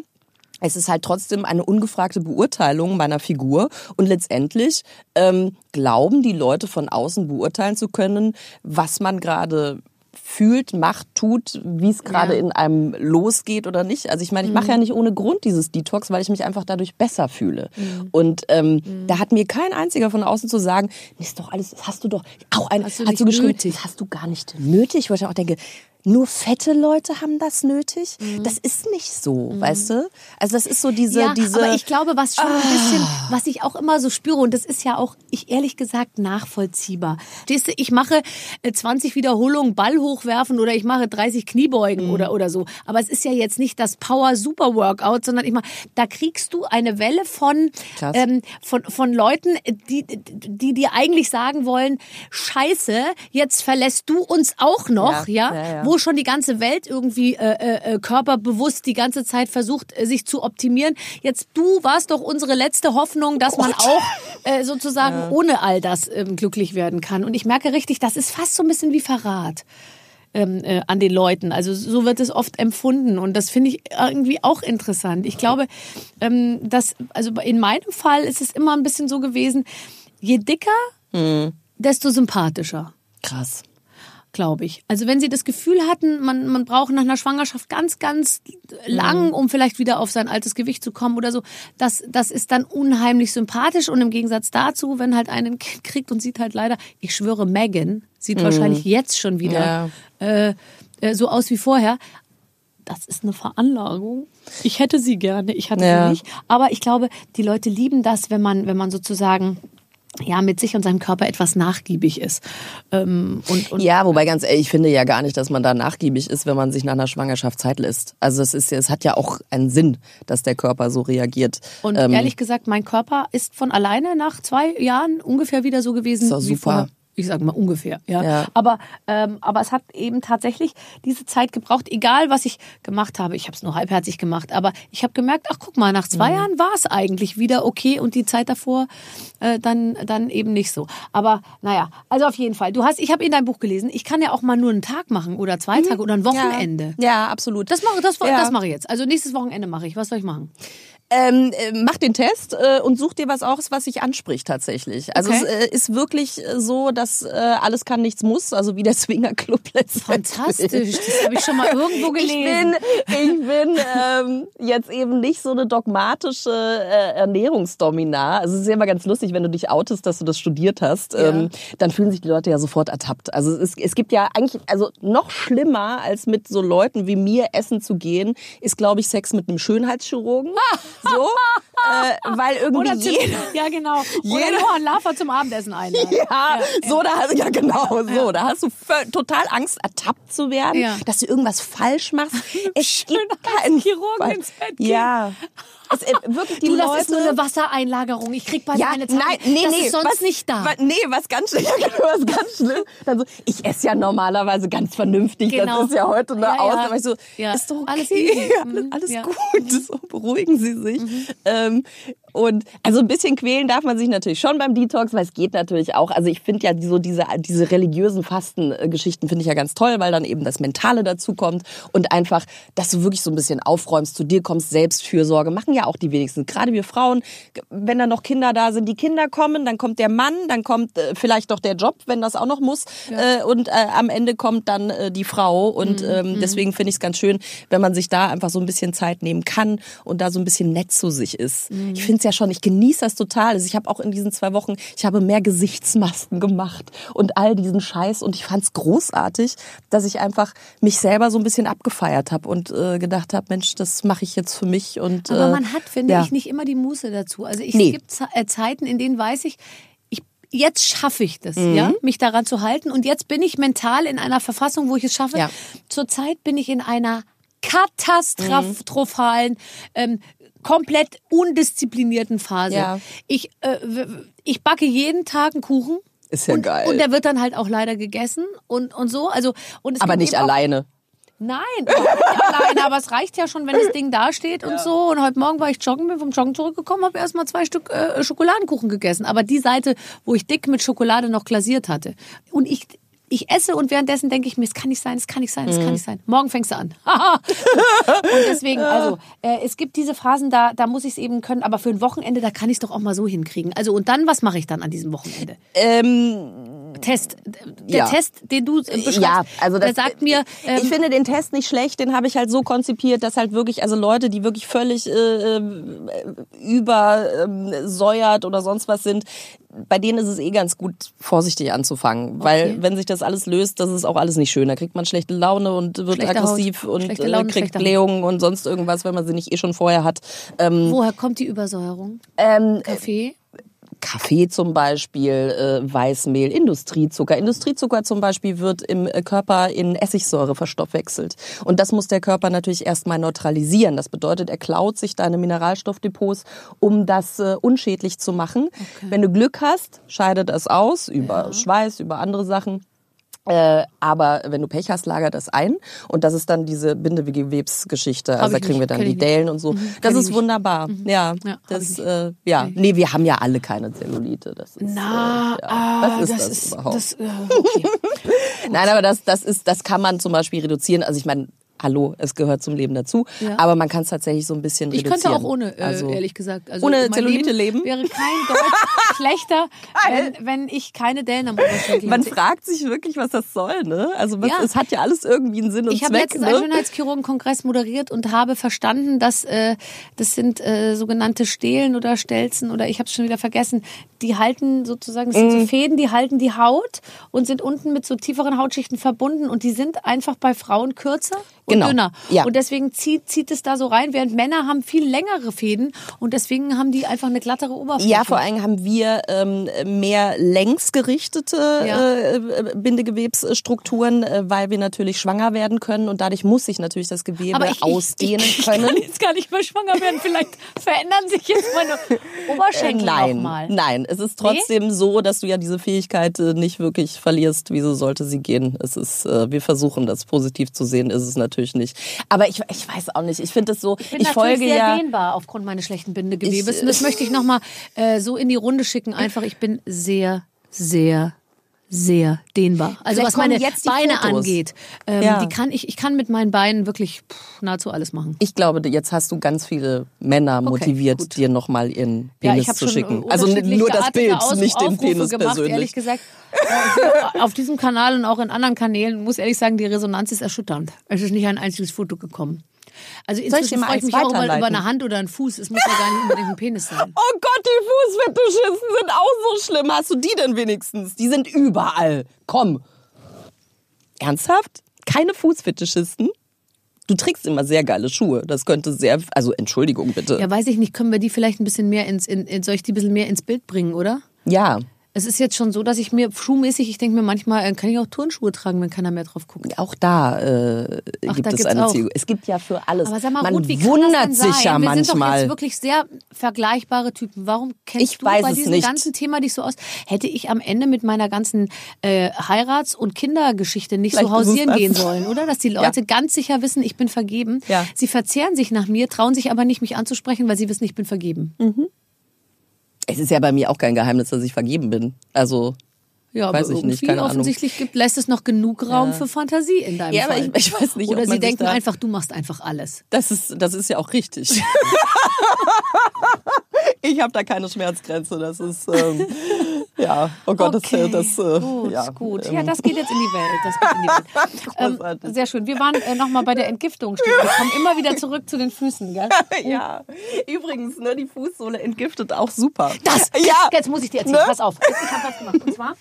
es ist halt trotzdem eine ungefragte Beurteilung meiner Figur und letztendlich ähm, glauben die Leute von außen beurteilen zu können, was man gerade fühlt, macht, tut, wie es gerade Ja. in einem losgeht oder nicht. Also ich meine, ich mache ja nicht ohne Grund dieses Detox, weil ich mich einfach dadurch besser fühle. Und ähm, da hat mir kein einziger von außen zu sagen, ist doch alles, das hast du doch auch ein, Hast du hast du geschrieben, nötig. das hast du gar nicht nötig, wo ich auch denke, nur fette Leute haben das nötig. Das ist nicht so, weißt du? Also das ist so diese, ja, diese. aber ich glaube, was schon ein bisschen, was ich auch immer so spüre, und das ist ja auch, ich ehrlich gesagt, nachvollziehbar. Stehst du, ich mache äh, 20 Wiederholungen Ball hochwerfen oder ich mache 30 Kniebeugen oder, oder so. Aber es ist ja jetzt nicht das Power-Super-Workout, sondern ich mache, da kriegst du eine Welle von, ähm, von, von Leuten, die, die dir eigentlich sagen wollen, scheiße, jetzt verlässt du uns auch noch, ja, Ja, ja, ja. Wo schon die ganze Welt irgendwie äh, äh, äh, körperbewusst die ganze Zeit versucht, äh, sich zu optimieren. Jetzt du warst doch unsere letzte Hoffnung, dass man auch äh, sozusagen ohne all das ähm, glücklich werden kann. Und ich merke richtig, das ist fast so ein bisschen wie Verrat. Ähm, äh, an den Leuten. Also so wird es oft empfunden und das finde ich irgendwie auch interessant. Ich glaube, ähm, dass also in meinem Fall ist es immer ein bisschen so gewesen: Je dicker, desto sympathischer krass. Glaube ich. Also wenn sie das Gefühl hatten, man, man braucht nach einer Schwangerschaft ganz, ganz lang, um vielleicht wieder auf sein altes Gewicht zu kommen oder so, das, das ist dann unheimlich sympathisch und im Gegensatz dazu, wenn halt einen Kind kriegt und sieht halt leider, ich schwöre, Megan sieht wahrscheinlich jetzt schon wieder äh, äh, so aus wie vorher. Das ist eine Veranlagung. Ich hätte sie gerne, ich hatte Ja. sie nicht. Aber ich glaube, die Leute lieben das, wenn man, wenn man sozusagen ja mit sich und seinem Körper etwas nachgiebig ist. Ähm, und, und Ja, wobei ganz ehrlich, ich finde ja gar nicht, dass man da nachgiebig ist, wenn man sich nach einer Schwangerschaft Zeit lässt. Also es ist, es hat ja auch einen Sinn, dass der Körper so reagiert. Und Ähm, ehrlich gesagt, mein Körper ist von alleine nach zwei Jahren ungefähr wieder so gewesen Ist wie super. vorher. Ich sage mal ungefähr, ja. Ja. Aber, ähm, aber es hat eben tatsächlich diese Zeit gebraucht, egal was ich gemacht habe. Ich habe es nur halbherzig gemacht, aber ich habe gemerkt, ach guck mal, nach zwei Mhm. Jahren war es eigentlich wieder okay und die Zeit davor äh, dann dann eben nicht so. Aber naja, also auf jeden Fall. Du hast, ich habe in deinem Buch gelesen, ich kann ja auch mal nur einen Tag machen oder zwei Tage oder ein Wochenende. Mhm. Ja, ja absolut. Das mache das, Ja. das mache ich jetzt. Also nächstes Wochenende mache ich. Was soll ich machen? Ähm, äh, mach den Test äh, und such dir was aus, was sich anspricht tatsächlich. Also Okay. es äh, ist wirklich äh, so, dass äh, alles kann, nichts muss, also wie der Swinger Club letztendlich. Fantastisch, das habe ich schon mal irgendwo gelesen. Ich bin, ich bin ähm, jetzt eben nicht so eine dogmatische äh, Ernährungsdomina. Also es ist ja immer ganz lustig, wenn du dich outest, dass du das studiert hast, ähm, dann fühlen sich die Leute ja sofort ertappt. Also es, es gibt ja eigentlich, also noch schlimmer als mit so Leuten wie mir essen zu gehen, ist glaube ich Sex mit einem Schönheitschirurgen. so, äh, weil irgendwie Oder zum, jeder ja, genau. Oder jeder- Johann Lafer zum Abendessen einladen. ja, so, da hast, ja genau, so, da hast du total Angst, ertappt zu werden, Ja. dass du irgendwas falsch machst. Es gibt keinen Fall. ins Bett gehen. Ja, es, äh, wirklich die Du, das Leute. ist nur eine Wassereinlagerung. Ich krieg bald ja, meine Tage. nein, nee, das nee, ist sonst was, nicht da. wa- nee, was ganz schlimm, ja, was ganz schlimm. Dann so, ich esse ja normalerweise ganz vernünftig, Genau. das ist ja heute eine Ja, ja. Ausnahme. Aber Ich so, Ja. ist doch okay, Alles alles, Mhm, alles ja. gut, so, beruhigen Sie sich. Ähm, und also ein bisschen quälen darf man sich natürlich schon beim Detox, weil es geht natürlich auch. Also ich finde ja so diese, diese religiösen Fastengeschichten finde ich ja ganz toll, weil dann eben das Mentale dazu kommt und einfach, dass du wirklich so ein bisschen aufräumst, zu dir kommst, Selbstfürsorge, machen ja auch die wenigsten. Gerade wir Frauen, wenn da noch Kinder da sind, die Kinder kommen, dann kommt der Mann, dann kommt äh, vielleicht noch der Job, wenn das auch noch muss. Äh, und äh, am Ende kommt dann äh, die Frau. Und ähm, deswegen finde ich es ganz schön, wenn man sich da einfach so ein bisschen Zeit nehmen kann und da so ein bisschen nett zu sich ist. Ich finde es ja schon, ich genieße das total. Also ich habe auch in diesen zwei Wochen, ich habe mehr Gesichtsmasken gemacht und all diesen Scheiß. Und ich fand es großartig, dass ich einfach mich selber so ein bisschen abgefeiert habe und äh, gedacht habe, Mensch, das mache ich jetzt für mich. Und, Aber äh, man hat, finde ja. ich, nicht immer die Muße dazu. Also ich, Nee. es gibt äh, Zeiten, in denen weiß ich, ich jetzt schaffe ich das, Mhm. ja, mich daran zu halten. Und jetzt bin ich mental in einer Verfassung, wo ich es schaffe. Ja. Zurzeit bin ich in einer katastrophalen, ähm, komplett undisziplinierten Phase. Ja. Ich, äh, ich backe jeden Tag einen Kuchen. Ist ja und, geil. Und der wird dann halt auch leider gegessen und, und so. Also, und es aber nicht alleine. Nein, nicht alleine, aber es reicht ja schon, wenn das Ding da steht und so. Und heute Morgen war ich joggen, bin vom Joggen zurückgekommen, habe erst mal zwei Stück äh, Schokoladenkuchen gegessen. Aber die Seite, wo ich dick mit Schokolade noch glasiert hatte. Und ich, ich esse und währenddessen denke ich mir, es kann nicht sein, es kann nicht sein, es kann nicht sein. Morgen fängst du an. und deswegen, also, äh, es gibt diese Phasen, da, da muss ich es eben können, aber für ein Wochenende, da kann ich es doch auch mal so hinkriegen. Also, und dann, was mache ich dann an diesem Wochenende? Ähm, Test. Der Ja. Test, den du äh, beschreibst, Ja, also das, der sagt mir, ähm, ich finde den Test nicht schlecht, den habe ich halt so konzipiert, dass halt wirklich, also Leute, die wirklich völlig äh, äh, übersäuert oder sonst was sind, bei denen ist es eh ganz gut, vorsichtig anzufangen. Weil wenn sich das alles löst, das ist auch alles nicht schön. Da kriegt man schlechte Laune und wird Schlechte aggressiv Haut. und äh, Laune, kriegt. Blähungen und sonst irgendwas, wenn man sie nicht eh schon vorher hat. Ähm, woher kommt die Übersäuerung? ähm, Kaffee? Kaffee zum Beispiel, äh, Weißmehl, Industriezucker. Industriezucker zum Beispiel wird im äh, Körper in Essigsäure verstoffwechselt. Und das muss der Körper natürlich erstmal neutralisieren. Das bedeutet, er klaut sich deine Mineralstoffdepots, um das äh, unschädlich zu machen. Wenn du Glück hast, scheidet es aus über Schweiß, über andere Sachen. Äh, aber wenn du Pech hast, lagert das ein. Und das ist dann diese Bindegewebsgeschichte. Also da kriegen wir nicht, dann kenn die. Dellen und so. kenn Das ich ist wunderbar. Ja, Ja, hab das, äh, ja. Nee, wir haben ja alle keine Zellulite. Das ist, Na, äh, ja. ah, Was ist das, überhaupt? Das, äh, okay. Nein, aber das, das ist, das kann man zum Beispiel reduzieren. Also ich meine, hallo, es gehört zum Leben dazu. Ja. Aber man kann es tatsächlich so ein bisschen Ich reduzieren. könnte auch ohne, äh, also, ehrlich gesagt. Also ohne Zellulite leben? Wäre kein Deut schlechter, wenn, wenn ich keine Dellen am Oberschenkel Man hätte. fragt sich wirklich, was das soll, ne? Also was, Ja. es hat ja alles irgendwie einen Sinn und Ich habe Zweck. letztens ne? einen Schönheitschirurgen-Kongress moderiert und habe verstanden, dass äh, das sind äh, sogenannte Stelen oder Stelzen oder ich habe es schon wieder vergessen. Die halten sozusagen, das sind Mm. so Fäden, die halten die Haut und sind unten mit so tieferen Hautschichten verbunden und die sind einfach bei Frauen kürzer Genau. dünner. Ja. Und deswegen zieht, zieht es da so rein, während Männer haben viel längere Fäden und deswegen haben die einfach eine glattere Oberfläche. Ja, vor allem haben wir ähm, mehr längsgerichtete Ja. äh, Bindegewebsstrukturen, äh, weil wir natürlich schwanger werden können und dadurch muss sich natürlich das Gewebe Aber ich, ich, ausdehnen ich, ich können. kann jetzt gar nicht mehr schwanger werden. Vielleicht verändern sich jetzt meine Oberschenkel Äh, nein, nochmal. nein, es ist trotzdem so, dass du ja diese Fähigkeit äh, nicht wirklich verlierst. Wieso sollte sie gehen? Es ist, äh, wir versuchen das positiv zu sehen, ist es natürlich nicht. Aber ich, ich weiß auch nicht. Ich finde es so. Ich bin ich natürlich folge sehr ja. dehnbar aufgrund meines schlechten Bindegewebes. Ich- und das möchte ich nochmal äh, so in die Runde schicken. Einfach, ich bin sehr, sehr sehr dehnbar. Also Vielleicht was meine Beine Fotos. angeht, ähm, Ja. die kann ich, ich kann mit meinen Beinen wirklich pff, nahezu alles machen. Ich glaube, jetzt hast du ganz viele Männer motiviert, gut. dir nochmal ihren Ja, Penis habe zu schicken. Also nur das Bild, Aus- nicht den Aufrufe Penis gemacht, persönlich. Ehrlich gesagt, auf diesem Kanal und auch in anderen Kanälen muss ehrlich sagen, die Resonanz ist erschütternd. Es ist nicht ein einziges Foto gekommen. Also inzwischen freue ich mich auch mal über eine Hand oder einen Fuß. Es muss ja gar nicht unbedingt ein Penis sein. Oh Gott, die Fußfetischisten sind auch so schlimm. Hast du die denn wenigstens? Die sind überall. Komm. Ernsthaft? Keine Fußfetischisten? Du trägst immer sehr geile Schuhe. Das könnte sehr, also Entschuldigung bitte. Ja, weiß ich nicht, können wir die vielleicht ein bisschen mehr ins, in, in, soll ich die ein bisschen mehr ins Bild bringen, oder? Ja. Es ist jetzt schon so, dass ich mir schuhmäßig, ich denke mir manchmal, äh, kann ich auch Turnschuhe tragen, wenn keiner mehr drauf guckt. Auch da äh, Ach, gibt da es eine auch. Zielgruppe. Es gibt ja für alles. Aber sag mal, Man Ruth, wie kann wundert sich sein? ja Wir sind doch manchmal. jetzt wirklich sehr vergleichbare Typen. Warum kennst Ich du bei es diesem nicht. ganzen Thema dich so aus? Hätte ich am Ende mit meiner ganzen äh, Heirats- und Kindergeschichte nicht Vielleicht so hausieren gehen sollen, oder? Dass die Leute ganz sicher wissen, ich bin vergeben. Ja. Sie verzehren sich nach mir, trauen sich aber nicht, mich anzusprechen, weil sie wissen, ich bin vergeben. Es ist ja bei mir auch kein Geheimnis, dass ich vergeben bin. Also Ja, aber Weiß ich nicht, irgendwie keine Ahnung. offensichtlich gibt, lässt es noch genug Raum für Fantasie in deinem Ja, aber Fall. ich- ich weiß nicht, Oder sie denken einfach, du machst einfach alles. das ist, das ist ja auch richtig. ich habe da keine Schmerzgrenze. Das ist ähm, ja, oh Gott, Okay, das, das äh, gut, ja, gut. ähm, Ja, das geht jetzt in die Welt. Das geht in die Welt. ähm, sehr schön. Wir waren äh, nochmal bei der Entgiftung. Wir kommen immer wieder zurück zu den Füßen. Gell? ja. Übrigens, ne, die Fußsohle entgiftet auch super. Das, ja. jetzt muss ich dir erzählen. Ne? Pass auf. Ich habe was gemacht. Und zwar,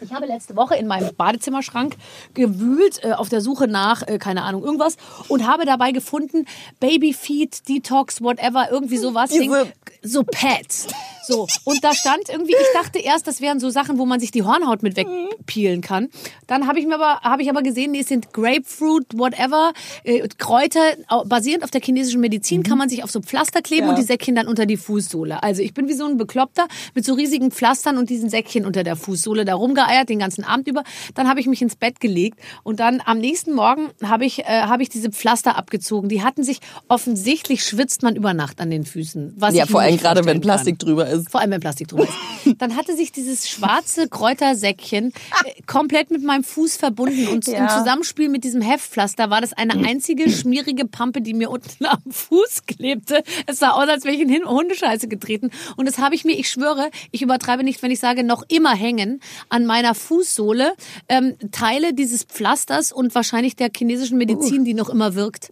ich habe letzte Woche in meinem Badezimmerschrank gewühlt äh, auf der Suche nach, äh, keine Ahnung, irgendwas und habe dabei gefunden, Babyfeed, Detox, whatever, irgendwie sowas. Diese- so Pads. So. Und da stand irgendwie, ich dachte erst, das wären so Sachen, wo man sich die Hornhaut mit wegpeelen kann. Dann habe ich mir aber, habe ich aber gesehen, nee, es sind Grapefruit, whatever, äh, Kräuter, basierend auf der chinesischen Medizin, kann man sich auf so Pflaster kleben Ja. und die Säckchen dann unter die Fußsohle. Also ich bin wie so ein Bekloppter mit so riesigen Pflastern und diesen Säckchen unter der Fußsohle da rumgeeiert den ganzen Abend über. Dann habe ich mich ins Bett gelegt und dann am nächsten Morgen habe ich, äh, habe ich diese Pflaster abgezogen. Die hatten sich offensichtlich schwitzt man über Nacht an den Füßen. Was Ja, vor allem gerade wenn vorstellen kann. Plastik drüber ist. Vor allem, wenn Plastik drüber ist. Dann hatte sich dieses schwarze Kräutersäckchen äh, komplett mit meinem Fuß verbunden und im Ja. Zusammenspiel mit diesem Heftpflaster war das eine einzige schmierige Pampe, die mir unten am Fuß klebte. Es sah aus, als wäre ich in Hundescheiße getreten. Und das habe ich mir, ich schwöre, ich übertreibe nicht, wenn ich sage, noch immer hängen an meiner Fußsohle ähm, Teile dieses Pflasters und wahrscheinlich der chinesischen Medizin, die noch immer wirkt.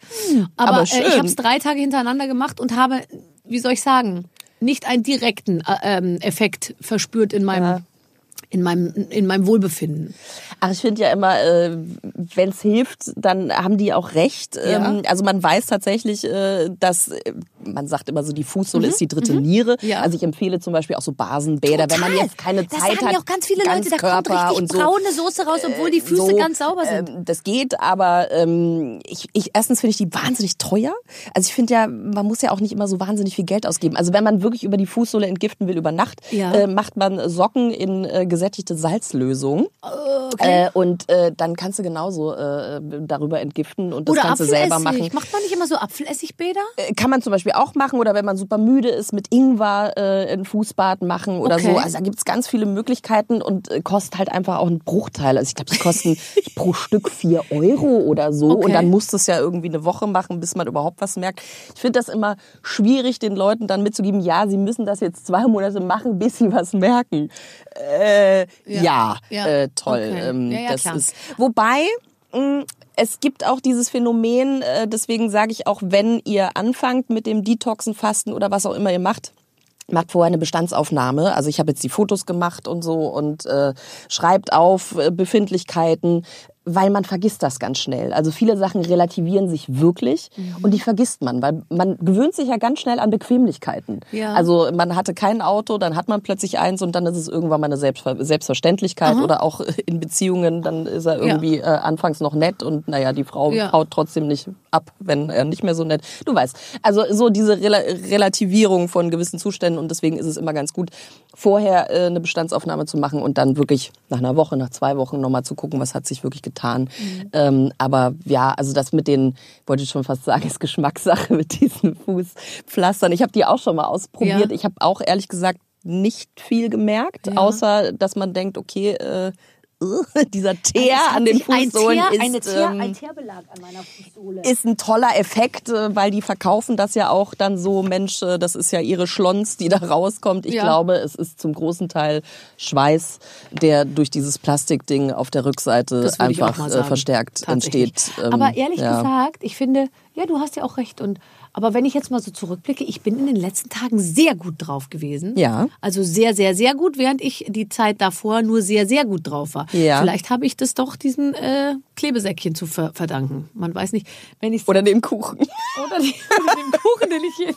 Aber, Aber äh, ich habe es drei Tage hintereinander gemacht und habe, wie soll ich sagen, nicht einen direkten äh, ähm, Effekt verspürt in meinem, in meinem, in meinem Wohlbefinden. Ach, ich finde ja immer, äh, wenn es hilft, dann haben die auch recht. Ähm, also man weiß tatsächlich, äh, dass man sagt immer so, die Fußsohle ist die dritte Niere. Mhm. Ja. Also ich empfehle zum Beispiel auch so Basenbäder, wenn man Total. jetzt keine das Zeit sagen hat. ja auch ganz viele Leute, da kommt Ganzkörper richtig und so. braune Soße raus, obwohl die Füße so, ganz sauber sind. Ähm, das geht, aber ähm, ich, ich erstens finde ich die wahnsinnig teuer. Also ich finde ja, man muss ja auch nicht immer so wahnsinnig viel Geld ausgeben. Also wenn man wirklich über die Fußsohle entgiften will über Nacht, Ja. äh, macht man Socken in äh, gesättigte Salzlösung. okay. Äh, und äh, dann kannst du genauso äh, darüber entgiften und das Oder Ganze Apfelessig. selber machen. Macht man nicht immer so Apfeleessigbäder? Äh, Kann man zum Beispiel auch machen oder wenn man super müde ist, mit Ingwer äh, ein Fußbad machen oder Okay. so. Also da gibt's ganz viele Möglichkeiten und äh, kostet halt einfach auch einen Bruchteil. Also ich glaube, die kosten pro Stück vier Euro oder so. Okay. Und dann musst du es ja irgendwie eine Woche machen, bis man überhaupt was merkt. Ich finde das immer schwierig, den Leuten dann mitzugeben, ja, sie müssen das jetzt zwei Monate machen, bis sie was merken. Äh, ja, Ja. Ja. Äh, toll. Okay. Ähm, Ja, das klar. ist. Wobei mh, es gibt auch dieses Phänomen, äh, deswegen sage ich auch, wenn ihr anfangt mit dem Detoxen, Fasten oder was auch immer ihr macht, macht vorher eine Bestandsaufnahme. Also ich habe jetzt die Fotos gemacht und so und äh, schreibt auf äh, Befindlichkeiten, weil man vergisst das ganz schnell. Also viele Sachen relativieren sich wirklich Mhm. und die vergisst man, weil man gewöhnt sich ja ganz schnell an Bequemlichkeiten. Ja. Also man hatte kein Auto, dann hat man plötzlich eins und dann ist es irgendwann mal eine Selbstver Selbstverständlichkeit oder auch in Beziehungen, dann ist er irgendwie äh, anfangs noch nett und naja, die Frau Ja. haut trotzdem nicht ab, wenn er nicht mehr so nett. Du weißt, also so diese Rela Relativierung von gewissen Zuständen und deswegen ist es immer ganz gut, vorher äh, eine Bestandsaufnahme zu machen und dann wirklich nach einer Woche, nach zwei Wochen nochmal zu gucken, was hat sich wirklich getan. Ähm, aber ja, also das mit den, wollte ich schon fast sagen, ist Geschmackssache mit diesen Fußpflastern. Ich habe die auch schon mal ausprobiert. Ja. Ich habe auch ehrlich gesagt nicht viel gemerkt, Ja. außer dass man denkt, okay, äh, dieser Teer hat an den Fußsohlen Teer- ist, Teer, ähm, ein Teerbelag an meiner Fußsohle. ist ein toller Effekt, äh, weil die verkaufen das ja auch dann so, Mensch, äh, das ist ja ihre Schlons, die da rauskommt. Ich Ja. glaube, es ist zum großen Teil Schweiß, der durch dieses Plastikding auf der Rückseite einfach äh, verstärkt entsteht. Ähm, aber ehrlich ja. gesagt, ich finde, ja, du hast ja auch recht. Und aber wenn ich jetzt mal so zurückblicke, ich bin in den letzten Tagen sehr gut drauf gewesen. Ja. Also sehr, sehr, sehr gut, während ich die Zeit davor nur sehr, sehr gut drauf war. Ja. Vielleicht habe ich das doch diesen äh, Klebesäckchen zu ver verdanken. Man weiß nicht, wenn ich Oder dem Kuchen. oder, die, oder dem Kuchen, den ich hier.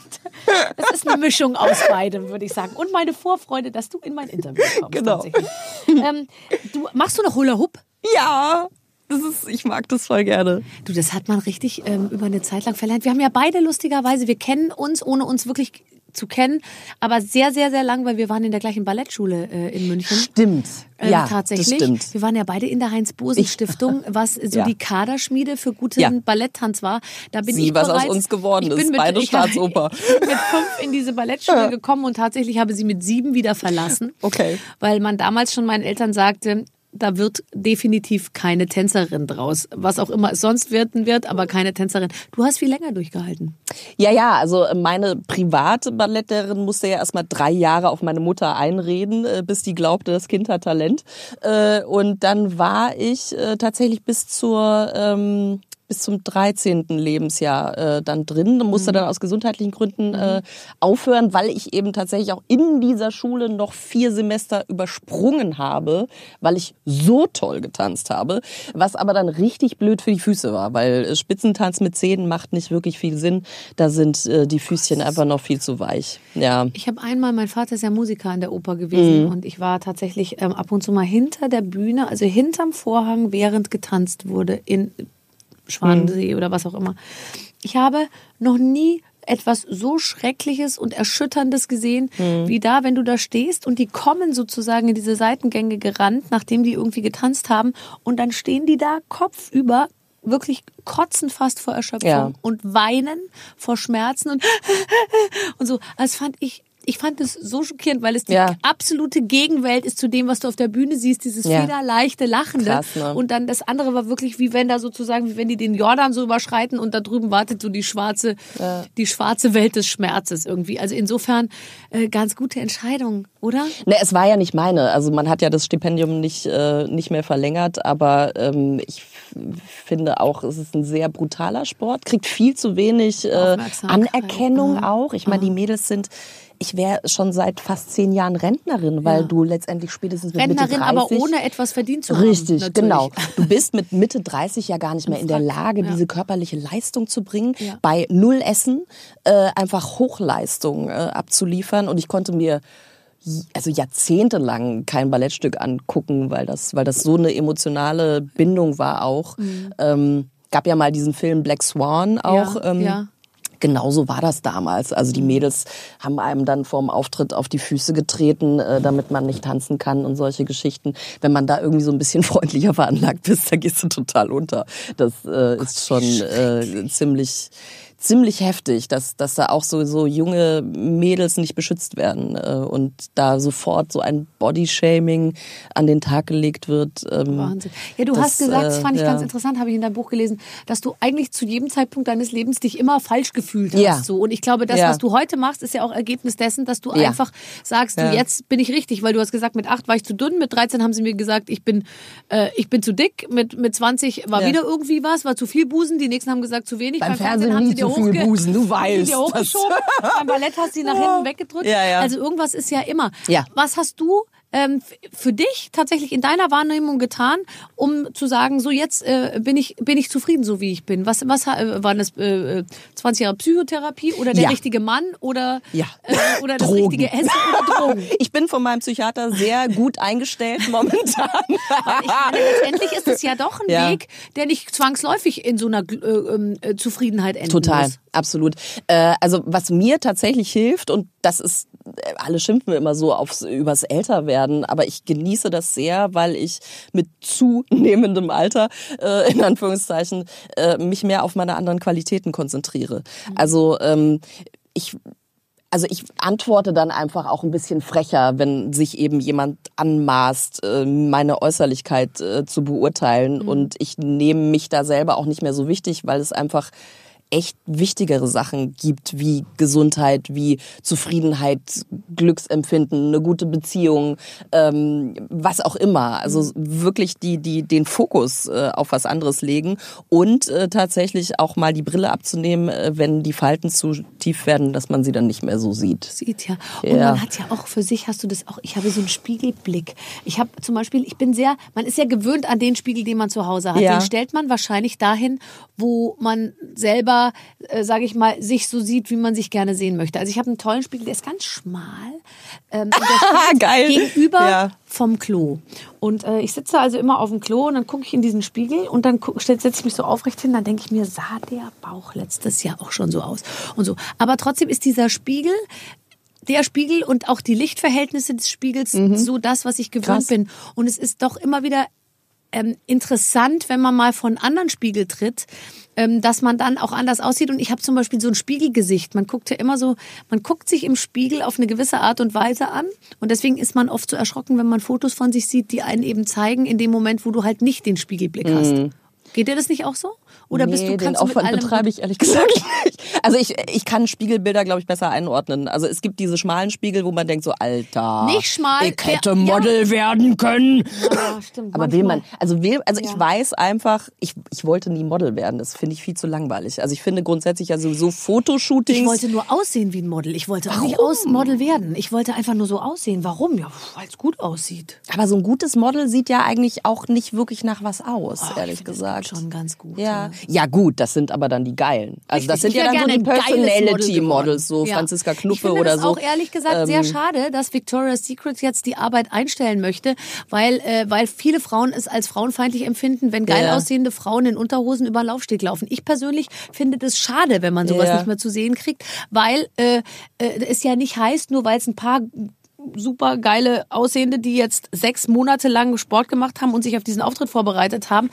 Es ist eine Mischung aus beidem, würde ich sagen. Und meine Vorfreude, dass du in mein Interview kommst. Genau. Ähm, du, machst du noch Hula Hoop? Ja, das ist, ich mag das voll gerne. Du, das hat man richtig ähm, über eine Zeit lang verlernt. Wir haben ja beide lustigerweise, wir kennen uns, ohne uns wirklich zu kennen, aber sehr, sehr, sehr lang, weil wir waren in der gleichen Ballettschule äh, in München. Stimmt. Ähm, ja, tatsächlich. das stimmt. Wir waren ja beide in der Heinz-Bosen-Stiftung, was so Ja. die Kaderschmiede für guten Ja. Balletttanz war. Da bin Sieh, ich was aus bereits, uns geworden ich ist. bin mit, Beide ich, Staatsoper. Ich bin mit fünf in diese Ballettschule gekommen und tatsächlich habe sie mit sieben wieder verlassen. Okay. Weil man damals schon meinen Eltern sagte, da wird definitiv keine Tänzerin draus. Was auch immer es sonst werden wird, aber keine Tänzerin. Du hast viel länger durchgehalten. Ja, ja, also meine private Ballettlehrerin musste ja erstmal drei Jahre auf meine Mutter einreden, äh, bis die glaubte, das Kind hat Talent. Äh, Und dann war ich äh, tatsächlich bis zur ähm, bis zum 13. Lebensjahr äh, dann drin und musste dann aus gesundheitlichen Gründen äh, aufhören, weil ich eben tatsächlich auch in dieser Schule noch vier Semester übersprungen habe, weil ich so toll getanzt habe, was aber dann richtig blöd für die Füße war, weil äh, Spitzentanz mit Zähnen macht nicht wirklich viel Sinn. Da sind äh, die Füßchen einfach noch viel zu weich. Ja. Ich habe einmal, mein Vater ist ja Musiker an der Oper gewesen und ich war tatsächlich ähm, ab und zu mal hinter der Bühne, also hinterm Vorhang, während getanzt wurde in Schwanensee oder was auch immer. Ich habe noch nie etwas so Schreckliches und Erschütterndes gesehen, wie da, wenn du da stehst und die kommen sozusagen in diese Seitengänge gerannt, nachdem die irgendwie getanzt haben und dann stehen die da kopfüber, wirklich kotzen fast vor Erschöpfung Ja. und weinen vor Schmerzen und, und so. Das fand ich ich fand es so schockierend, weil es die Ja. absolute Gegenwelt ist zu dem, was du auf der Bühne siehst, dieses Ja. federleichte Lachende. Krass, ne? Und dann das andere war wirklich wie wenn da sozusagen, wie wenn die den Jordan so überschreiten und da drüben wartet so die schwarze, die schwarze Welt des Schmerzes irgendwie. Also insofern äh, ganz gute Entscheidung, oder? Ne, es war ja nicht meine. Also man hat ja das Stipendium nicht, äh, nicht mehr verlängert, aber ähm, ich finde auch, es ist ein sehr brutaler Sport, kriegt viel zu wenig äh, Anerkennung mhm. auch. Ich meine, die Mädels sind, ich wäre schon seit fast zehn Jahren Rentnerin, weil Ja. du letztendlich spätestens mit Mitte Rentnerin, 30... aber ohne etwas verdient zu haben. Richtig, natürlich. genau. Du bist mit Mitte 30 ja gar nicht mehr in der Lage, ja. diese körperliche Leistung zu bringen, Ja. bei Null Essen äh, einfach Hochleistung äh, abzuliefern. Und ich konnte mir also jahrzehntelang kein Ballettstück angucken, weil das, weil das so eine emotionale Bindung war auch. Mhm. Ähm, gab ja mal diesen Film Black Swan auch. Ja, ähm, ja. Genauso war das damals. Also die Mädels haben einem dann vorm Auftritt auf die Füße getreten, äh, damit man nicht tanzen kann und solche Geschichten. Wenn man da irgendwie so ein bisschen freundlicher veranlagt bist, da gehst du total unter. Das äh, ist schon äh, ziemlich ziemlich heftig, dass, dass da auch so, so junge Mädels nicht beschützt werden äh, und da sofort so ein Bodyshaming an den Tag gelegt wird. Ähm, Wahnsinn. Ja, du das, hast gesagt, das äh, fand ich ja. ganz interessant, habe ich in deinem Buch gelesen, dass du eigentlich zu jedem Zeitpunkt deines Lebens dich immer falsch gefühlt hast. Ja. So. Und ich glaube, das, Ja. was du heute machst, ist ja auch Ergebnis dessen, dass du einfach sagst, du, jetzt bin ich richtig, weil du hast gesagt, mit acht war ich zu dünn, mit 13 haben sie mir gesagt, ich bin, äh, ich bin zu dick, mit, mit 20 war wieder irgendwie was, war zu viel Busen, die nächsten haben gesagt, zu wenig. Beim Fernsehen haben nie sie dir hochge- Busen, du weißt dir hochgeschoben. Beim Ballett hast du sie nach hinten weggedrückt. Ja, ja. Also irgendwas ist ja immer. Ja. Was hast du ähm, für dich tatsächlich in deiner Wahrnehmung getan, um zu sagen, so jetzt äh, bin ich bin ich zufrieden, so wie ich bin? Was was äh, waren das äh, äh, 20 Jahre Psychotherapie oder der Ja. richtige Mann oder Ja. äh, oder das Drogen. richtige Essen oder Drogen? Ich bin von meinem Psychiater sehr gut eingestellt momentan. Weil ich meine, letztendlich ist es ja doch ein Ja. Weg, der nicht zwangsläufig in so einer äh, ähm, äh, Zufriedenheit enden Total, muss. Absolut. Äh, also was mir tatsächlich hilft und das ist, äh, alle schimpfen immer so aufs übers Älterwerden, aber ich genieße das sehr, weil ich mit zunehmendem Alter äh, in Anführungszeichen äh, mich mehr auf meine anderen Qualitäten konzentriere. Also ähm, ich also ich antworte dann einfach auch ein bisschen frecher, wenn sich eben jemand anmaßt, äh, meine Äußerlichkeit äh, zu beurteilen. Und ich nehme mich da selber auch nicht mehr so wichtig, weil es einfach echt wichtigere Sachen gibt, wie Gesundheit, wie Zufriedenheit, Glücksempfinden, eine gute Beziehung, ähm, was auch immer. Also wirklich die, die den Fokus äh, auf was anderes legen und äh, tatsächlich auch mal die Brille abzunehmen, äh, wenn die Falten zu tief werden, dass man sie dann nicht mehr so sieht. sieht ja. Und Ja. man hat ja auch für sich, hast du das auch, ich habe so einen Spiegelblick. Ich habe zum Beispiel, ich bin sehr, man ist ja gewöhnt an den Spiegel, den man zu Hause hat. Ja. Den stellt man wahrscheinlich dahin, wo man selber, äh, sage ich mal, sich so sieht, wie man sich gerne sehen möchte. Also ich habe einen tollen Spiegel, der ist ganz schmal. Ähm, und der steht Geil. Gegenüber Ja. vom Klo. Und äh, ich sitze also immer auf dem Klo und dann gucke ich in diesen Spiegel und dann setze ich mich so aufrecht hin, dann denke ich mir, sah der Bauch letztes Jahr auch schon so aus und so. Aber trotzdem ist dieser Spiegel der Spiegel und auch die Lichtverhältnisse des Spiegels so das, was ich gewöhnt Mhm. Krass. bin. Und es ist doch immer wieder ähm, interessant, wenn man mal von anderen Spiegel tritt, ähm, dass man dann auch anders aussieht. Und ich habe zum Beispiel so ein Spiegelgesicht. Man guckt ja immer so, man guckt sich im Spiegel auf eine gewisse Art und Weise an. Und deswegen ist man oft so erschrocken, wenn man Fotos von sich sieht, die einen eben zeigen, in dem Moment, wo du halt nicht den Spiegelblick hast. Geht dir das nicht auch so? Oder bist du den Aufwand betreibe ich ehrlich gesagt nicht. Also ich, ich kann Spiegelbilder, glaube ich, besser einordnen. Also es gibt diese schmalen Spiegel, wo man denkt so, Alter, Nicht schmal, ich hätte ja. Model werden können. Ja, stimmt. Aber will man, also will, also Ja. ich weiß einfach, ich, ich wollte nie Model werden. Das finde ich viel zu langweilig. Also ich finde grundsätzlich ja sowieso Fotoshootings. Ich wollte nur aussehen wie ein Model. Ich wollte auch nicht aus Model werden. Ich wollte einfach nur so aussehen. Warum? Ja, weil es gut aussieht. aber so ein gutes Model sieht ja eigentlich auch nicht wirklich nach was aus, Oh, ich ehrlich gesagt. gibt schon ganz gut. Ja. Ja, gut, das sind aber dann die geilen. Also das Richtig. sind Ich ja dann so die gerne ein geiles Model Personality-Models, so. Ja. Franziska ich finde oder das so. auch ehrlich gesagt sehr Ähm, schade, dass Victoria's Secret jetzt die Arbeit einstellen möchte, weil, äh, weil viele Frauen es als frauenfeindlich empfinden, wenn geil Ja. aussehende Frauen in Unterhosen über den Laufsteg laufen. Ich persönlich finde das schade, wenn man sowas Ja. nicht mehr zu sehen kriegt, weil äh, äh, es ja nicht heißt, nur weil es ein paar super geile Aussehende, die jetzt sechs Monate lang Sport gemacht haben und sich auf diesen Auftritt vorbereitet haben,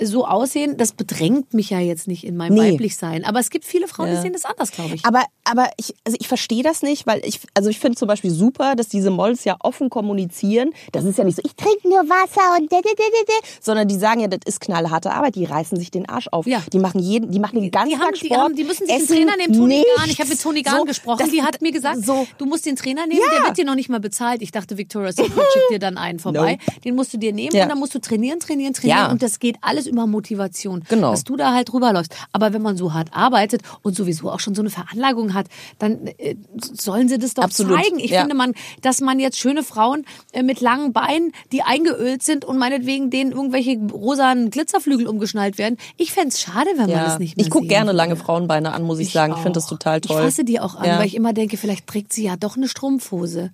so aussehen, das bedrängt mich ja jetzt nicht in meinem Nee. Weiblichsein. Aber es gibt viele Frauen, die Ja. sehen das anders, glaube ich. Aber, aber ich, also ich verstehe das nicht, weil ich, also ich finde zum Beispiel super, dass diese Models ja offen kommunizieren. Das ist ja nicht so, ich trinke nur Wasser und de, de, de, de, sondern die sagen ja, das ist knallharte Arbeit. Die reißen sich den Arsch auf. Ja. Die machen jeden, die machen den ganzen die, haben, Tag die, Sport. haben, die müssen sich essen einen Trainer nehmen, Toni nichts. Garn. Ich habe mit Toni Garn So, gesprochen. die hat mir gesagt, so. du musst den Trainer nehmen, Ja. der wird dir noch nicht mal bezahlt. Ich dachte, Victoria's Secret schickt dir dann einen vorbei. Den musst du dir nehmen Ja. und dann musst du trainieren, trainieren, trainieren. Und das geht alles über Motivation. Genau. Dass du da halt drüber läufst. Aber wenn man so hart arbeitet und sowieso auch schon so eine Veranlagung hat, dann äh, sollen sie das doch Absolut. zeigen. Ich Ja. finde, man, dass man jetzt schöne Frauen äh, mit langen Beinen, die eingeölt sind und meinetwegen denen irgendwelche rosanen Glitzerflügel umgeschnallt werden. Ich fände es schade, wenn man Ja. das nicht mehr Ich gucke gerne lange Frauenbeine an, muss ich, sagen. Ich finde das auch. total toll. Ich fasse die auch an, Ja. weil ich immer denke, vielleicht trägt sie ja doch eine Strumpfhose.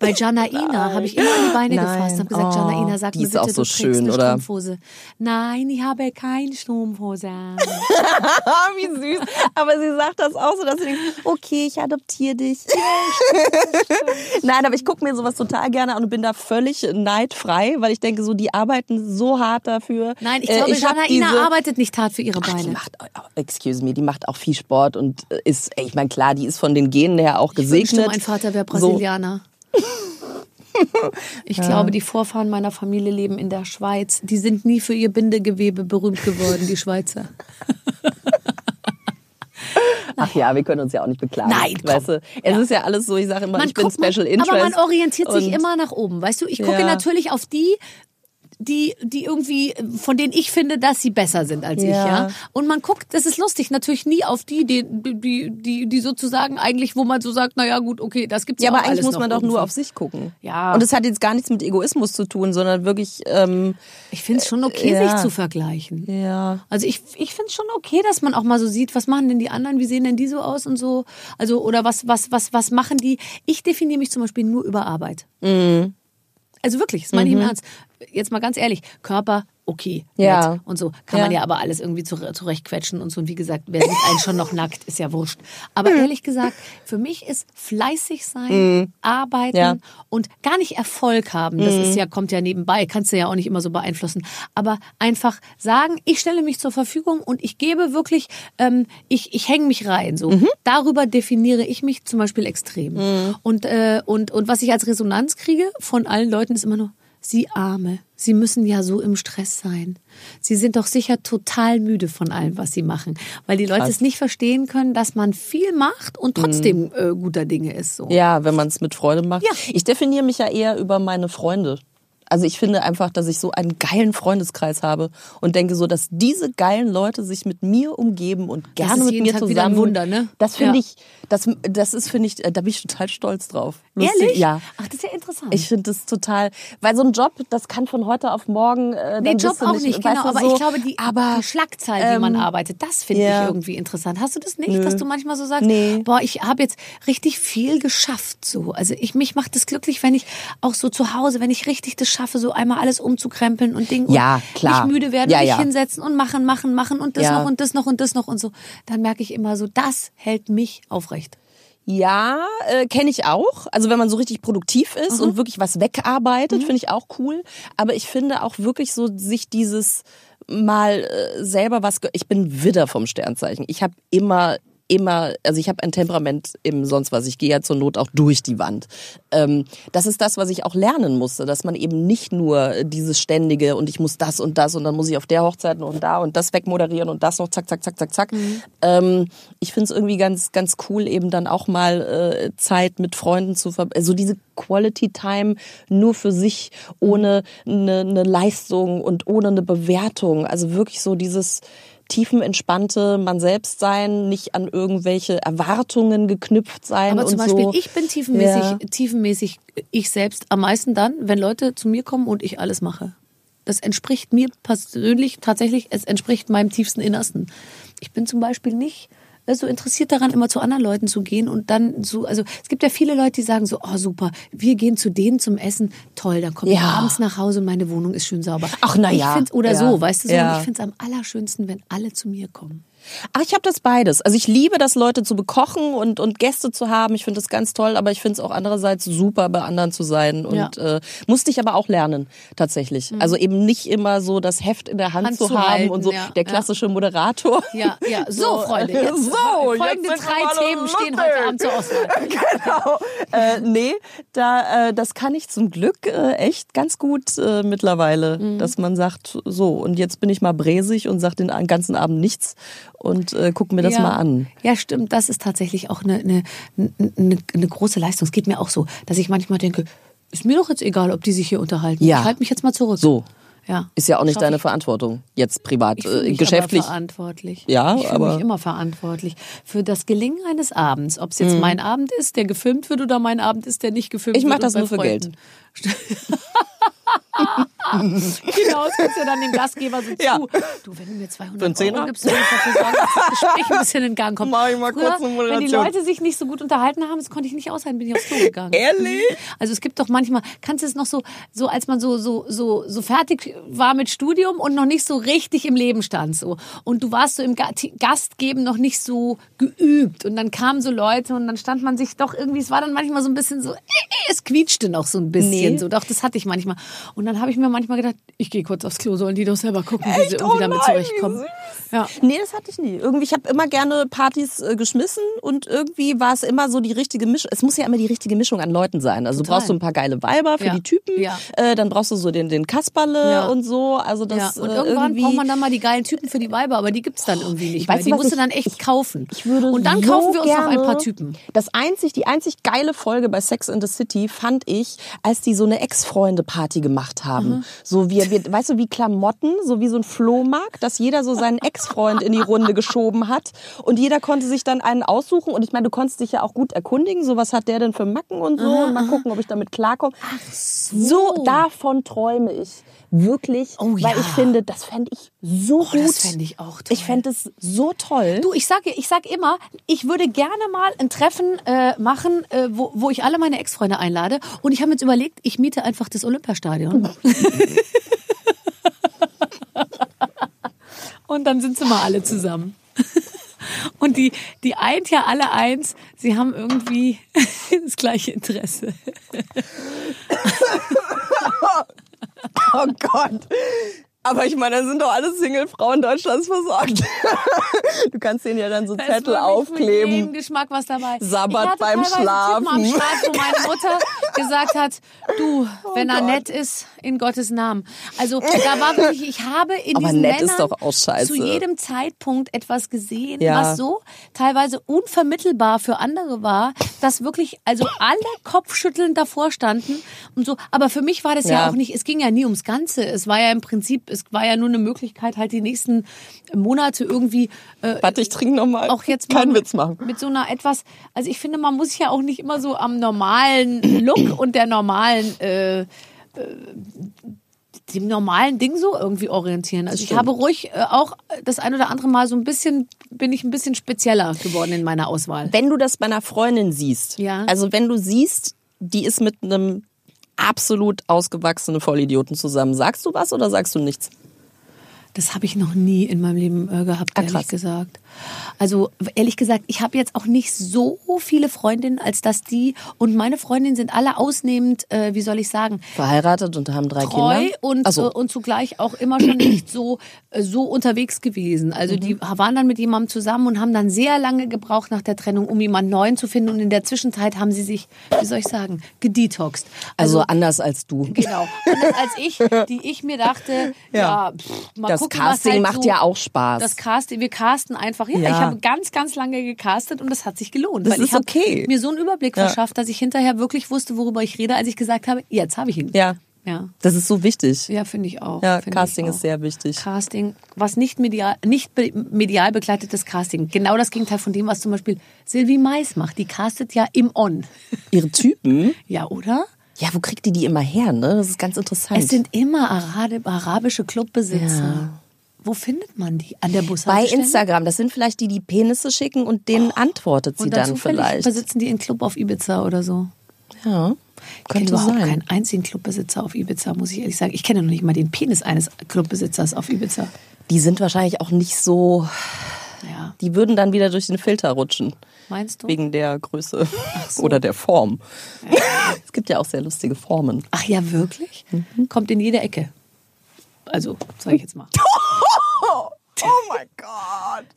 Bei Janaina habe ich immer an die Beine Nein. gefasst und habe gesagt, Oh, Janaina, sag die mir ist bitte, auch so du trägst schön, eine oder? Strumpfhose. Nein, ich habe keine Strumpfhose. an. Wie süß. Aber sie sagt das auch so, dass sie denkt, okay, ich adoptiere dich. Nein, aber ich gucke mir sowas total gerne an und bin da völlig neidfrei, weil ich denke, so die arbeiten so hart dafür. Nein, ich Äh, glaube, hab Janaina diese- arbeitet nicht hart für ihre Ach, die Beine. macht, excuse me, die macht auch viel Sport und äh, ist, ich meine, klar, die ist von den Genen her auch Ich wünschte, gesegnet. mein Vater wäre So, Ich glaube, die Vorfahren meiner Familie leben in der Schweiz. Die sind nie für ihr Bindegewebe berühmt geworden, die Schweizer. ach ja, wir können uns ja auch nicht beklagen. Nein, komm. weißt du, es ist ja alles so, ich sage immer, ich bin Special man, Interest. Aber man orientiert sich immer nach oben. Weißt du, ich gucke Ja. natürlich auf die, die, die irgendwie, von denen ich finde, dass sie besser sind als ich, Ja. ja. Und man guckt, das ist lustig, natürlich nie auf die, die, die, die, die sozusagen eigentlich, wo man so sagt, naja, gut, okay, das gibt's Ja, auch aber eigentlich muss man doch nur auf sich gucken. Ja. Und es hat jetzt gar nichts mit Egoismus zu tun, sondern wirklich, ähm, Ich finde es schon okay, Ja. sich zu vergleichen. ja. Also ich, ich finde es schon okay, dass man auch mal so sieht, was machen denn die anderen, wie sehen denn die so aus und so. Also, oder was, was, was, was machen die? Ich definiere mich zum Beispiel nur über Arbeit. Mhm. Also wirklich, das meine ich im Ernst. Jetzt mal ganz ehrlich, Körper, okay, Ja. nett und so. Kann Ja. man ja aber alles irgendwie zure- zurechtquetschen und so. Und wie gesagt, wer sieht einen schon noch nackt, ist ja wurscht. Aber Mhm. ehrlich gesagt, für mich ist fleißig sein, arbeiten Ja. Mhm. und gar nicht Erfolg haben. Das ist ja, kommt ja nebenbei, kannst du ja auch nicht immer so beeinflussen. Aber einfach sagen, ich stelle mich zur Verfügung und ich gebe wirklich, ähm, ich, ich hänge mich rein. So. Mhm. Darüber definiere ich mich zum Beispiel extrem. Und, äh, und, und was ich als Resonanz kriege von allen Leuten ist immer nur, Sie Arme, Sie müssen ja so im Stress sein. Sie sind doch sicher total müde von allem, was Sie machen. Weil die Leute Krass. es nicht verstehen können, dass man viel macht und trotzdem äh, guter Dinge ist. So. Ja, wenn man es mit Freude macht. Ja. Ich definiere mich ja eher über meine Freunde. Also ich finde einfach, dass ich so einen geilen Freundeskreis habe und denke so, dass diese geilen Leute sich mit mir umgeben und gerne mit mir Tag zusammen. Wunder, ne? Das finde Ja. ich, das, das ist finde ich, äh, da bin ich total stolz drauf. Lustig, Ehrlich? Ja. Ach, das ist ja interessant. Ich finde das total, weil so ein Job, das kann von heute auf morgen. Äh, Nee, Job auch nicht, genau. Aber so, ich glaube, die, aber, die Schlagzahl, wie man ähm, arbeitet, das finde ja. ich irgendwie interessant. Hast du das nicht, Nö. dass du manchmal so sagst, Nee. boah, ich habe jetzt richtig viel geschafft so. Also ich mich macht das glücklich, wenn ich auch so zu Hause, wenn ich richtig das schaffe, so einmal alles umzukrempeln und Ding Ja, klar. nicht müde werden, Ja, und mich ja. hinsetzen und machen, machen, machen und das Ja. noch und das noch und das noch und so. Dann merke ich immer so, das hält mich aufrecht. Ja, äh, kenne ich auch. Also wenn man so richtig produktiv ist und wirklich was wegarbeitet, finde ich auch cool. Aber ich finde auch wirklich so sich dieses mal äh, selber was. Ich bin Widder vom Sternzeichen. Ich habe immer immer, also ich habe ein Temperament im sonst was. Ich gehe ja zur Not auch durch die Wand. Ähm, das ist das, was ich auch lernen musste, dass man eben nicht nur dieses ständige und ich muss das und das und dann muss ich auf der Hochzeit und da und das wegmoderieren und das noch zack, zack, zack, zack, zack. Ähm, ich finde es irgendwie ganz, ganz cool, eben dann auch mal äh, Zeit mit Freunden zu ver also diese Quality Time nur für sich, ohne eine, eine Leistung und ohne eine Bewertung. Also wirklich so dieses tiefenentspannte man selbst sein, nicht an irgendwelche Erwartungen geknüpft sein Aber zum Beispiel, so. ich bin tiefenmäßig, Ja. tiefenmäßig ich selbst am meisten dann, wenn Leute zu mir kommen und ich alles mache. Das entspricht mir persönlich tatsächlich, es entspricht meinem tiefsten Innersten. Ich bin zum Beispiel nicht so interessiert daran, immer zu anderen Leuten zu gehen und dann so, also es gibt ja viele Leute, die sagen so, oh super, wir gehen zu denen zum Essen, toll, dann komme ich Ja. abends nach Hause und meine Wohnung ist schön sauber. Ach, na Ich ja. find's- Oder Ja. so, weißt du so, Ja. ich finde es am allerschönsten, wenn alle zu mir kommen. Ach, ich habe das beides. Also ich liebe das, Leute zu bekochen und, und Gäste zu haben. Ich finde das ganz toll, aber ich finde es auch andererseits super, bei anderen zu sein. Und Ja. äh, musste ich aber auch lernen, tatsächlich. Also eben nicht immer so das Heft in der Hand, Hand zu, zu haben halten, und so ja, der ja. klassische Moderator. Ja, ja, so, Freunde. Jetzt so, folgende jetzt drei Themen stehen heute Abend zur Auswahl. genau. Äh, nee, da, äh, das kann ich zum Glück äh, echt ganz gut äh, mittlerweile, Mhm. dass man sagt, so, und jetzt bin ich mal bräsig und sag den ganzen Abend nichts und äh, guck mir das ja. mal an. Ja, stimmt. Das ist tatsächlich auch eine, eine, eine, eine große Leistung. Es geht mir auch so, dass ich manchmal denke, ist mir doch jetzt egal, ob die sich hier unterhalten. Ja. Ich halte mich jetzt mal zurück. So. Ja. Ist ja auch nicht deine ich. Verantwortung, jetzt privat, Ich äh, mich geschäftlich. aber verantwortlich. Ja, ich fühle aber- mich immer verantwortlich für das Gelingen eines Abends. Ob es jetzt Mhm. mein Abend ist, der gefilmt wird, oder mein Abend ist, der nicht gefilmt Ich wird. mach und das nur für Freunden. genau, kannst du ja dann dem Gastgeber so Ja. zu. Du, wenn du mir 200 Für einen Zehner? Euro gibst, dann ich dafür sorgen, dass das Gespräch ein bisschen in Gang kommt. Mach ich mal Früher, kurz eine wenn die Moderation. Leute sich nicht so gut unterhalten haben, das konnte ich nicht aushalten, bin ich aufs Klo gegangen. Ehrlich? Also es gibt doch manchmal, kannst du es noch so, so als man so, so, so, so fertig war mit Studium und noch nicht so richtig im Leben stand, so. Und du warst so im Ga- Gastgeben noch nicht so geübt. Und dann kamen so Leute und dann stand man sich doch irgendwie, es war dann manchmal so ein bisschen so, äh, äh, es quietschte noch so ein bisschen, Nee. so. Doch, das hatte ich manchmal. Und dann habe ich mir manchmal gedacht, ich gehe kurz aufs Klo, sollen die doch selber gucken, wie sie Echt? irgendwie Oh damit nein, zurechtkommen. wie Ja. Nee, das hatte ich nie. Irgendwie, ich habe immer gerne Partys äh, geschmissen und irgendwie war es immer so die richtige Mischung. Es muss ja immer die richtige Mischung an Leuten sein. Also du Total. brauchst so ein paar geile Weiber für Ja. die Typen, Ja. äh, dann brauchst du so den, den Kasperle und so. Also das und äh, irgendwann irgendwie braucht man dann mal die geilen Typen für die Weiber, aber die gibt's dann irgendwie nicht Ich mehr. weiß Die musst du dann echt kaufen. Ich würde und dann so kaufen wir uns noch ein paar Typen. Das einzig, die einzig geile Folge bei Sex in the City fand ich, als die so eine Ex-Freunde-Party gemacht haben. So wie, wir, weißt du, wie Klamotten, so wie so ein Flohmarkt, dass jeder so seinen Ex-Freund in die Runde geschoben hat und jeder konnte sich dann einen aussuchen und ich meine, du konntest dich ja auch gut erkundigen, so was hat der denn für Macken und so und mal gucken, ob ich damit klarkomme. so. davon träume ich. Wirklich, Oh weil ja. ich finde, das fände ich so Oh, gut. das fände ich auch toll. Ich fände es so toll. Du, ich sage ich sag immer, ich würde gerne mal ein Treffen äh, machen, äh, wo, wo ich alle meine Ex-Freunde einlade. Und ich habe jetzt überlegt, ich miete einfach das Olympiastadion. Und dann sind sie mal alle zusammen. Und die, die eint ja alle eins, sie haben irgendwie das gleiche Interesse. Oh Gott. Aber ich meine, dann sind doch alle Single-Frauen Deutschlands versorgt. du kannst denen ja dann so Da ist Zettel aufkleben. jedem Geschmack was dabei. Sabbat beim Schlafen. Typen am Start, wo meine Mutter gesagt hat, du, wenn er Oh Gott. nett ist, in Gottes Namen. Also da war wirklich, ich habe in Aber diesen Männern zu jedem Zeitpunkt etwas gesehen, Ja. was so teilweise unvermittelbar für andere war, dass wirklich also alle kopfschüttelnd davor standen und so. Aber für mich war das ja, Ja. auch nicht, es ging ja nie ums Ganze. Es war ja im Prinzip, es war ja nur eine Möglichkeit, halt die nächsten Monate irgendwie äh, Warte, ich trinke nochmal. auch jetzt Keinen mal Witz machen. Mit so einer etwas, also ich finde, man muss ja auch nicht immer so am normalen Look und der normalen, äh, äh, dem normalen Ding so irgendwie orientieren. Also ich habe ruhig äh, auch das ein oder andere Mal so ein bisschen, bin ich ein bisschen spezieller geworden in meiner Auswahl. Wenn du das bei einer Freundin siehst, Ja. also wenn du siehst, die ist mit einem absolut ausgewachsenen Vollidioten zusammen, sagst du was oder sagst du nichts? Das habe ich noch nie in meinem Leben äh, gehabt, Ah, ehrlich krass. gesagt. Also ehrlich gesagt, ich habe jetzt auch nicht so viele Freundinnen, als dass die und meine Freundinnen sind alle ausnehmend, äh, wie soll ich sagen, Verheiratet und haben drei treu Kinder? und, Ach so. äh, und zugleich auch immer schon nicht so, äh, so unterwegs gewesen. Also die Mhm. waren dann mit jemandem zusammen und haben dann sehr lange gebraucht nach der Trennung, um jemanden neuen zu finden. Und in der Zwischenzeit haben sie sich, wie soll ich sagen, gedetoxt. also anders als du. Genau. Anders als ich, die ich mir dachte, ja, Ja. pff, mal Das gucken, Casting halt macht so, ja auch Spaß. Das Casting, wir casten einfach. Ja, Ja. ich habe ganz, ganz lange gecastet und das hat sich gelohnt. Das weil ist ich habe okay. mir so einen Überblick Ja. verschafft, dass ich hinterher wirklich wusste, worüber ich rede, als ich gesagt habe, jetzt habe ich ihn. Ja. Ja. Das ist so wichtig. Ja, finde ich auch. Ja, Casting ich ist auch. sehr wichtig. Casting, was nicht medial, nicht medial begleitetes Casting. Genau das Gegenteil von dem, was zum Beispiel Sylvie Mais macht. Die castet ja im On. Ihre Typen, Ja, oder? Ja, wo kriegt die die immer her, ne? Das ist ganz interessant. Es sind immer arabische Clubbesitzer. Wo findet man die? An der bei Bushaltestelle? Instagram, das sind vielleicht die, die Penisse schicken und denen antwortet sie Und dann dann vielleicht. besitzen die einen Club auf Ibiza oder so. Ja, Ich kenne überhaupt sein. keinen einzigen Clubbesitzer auf Ibiza, muss ich ehrlich sagen. Ich kenne noch nicht mal den Penis eines Clubbesitzers auf Ibiza. Die sind wahrscheinlich auch nicht so, Ja. Die würden dann wieder durch den Filter rutschen. Meinst du? Wegen der Größe oder der Form. es gibt ja auch sehr lustige Formen. Ach ja, wirklich? Mhm. Kommt in jede Ecke. Also, sage ich jetzt mal.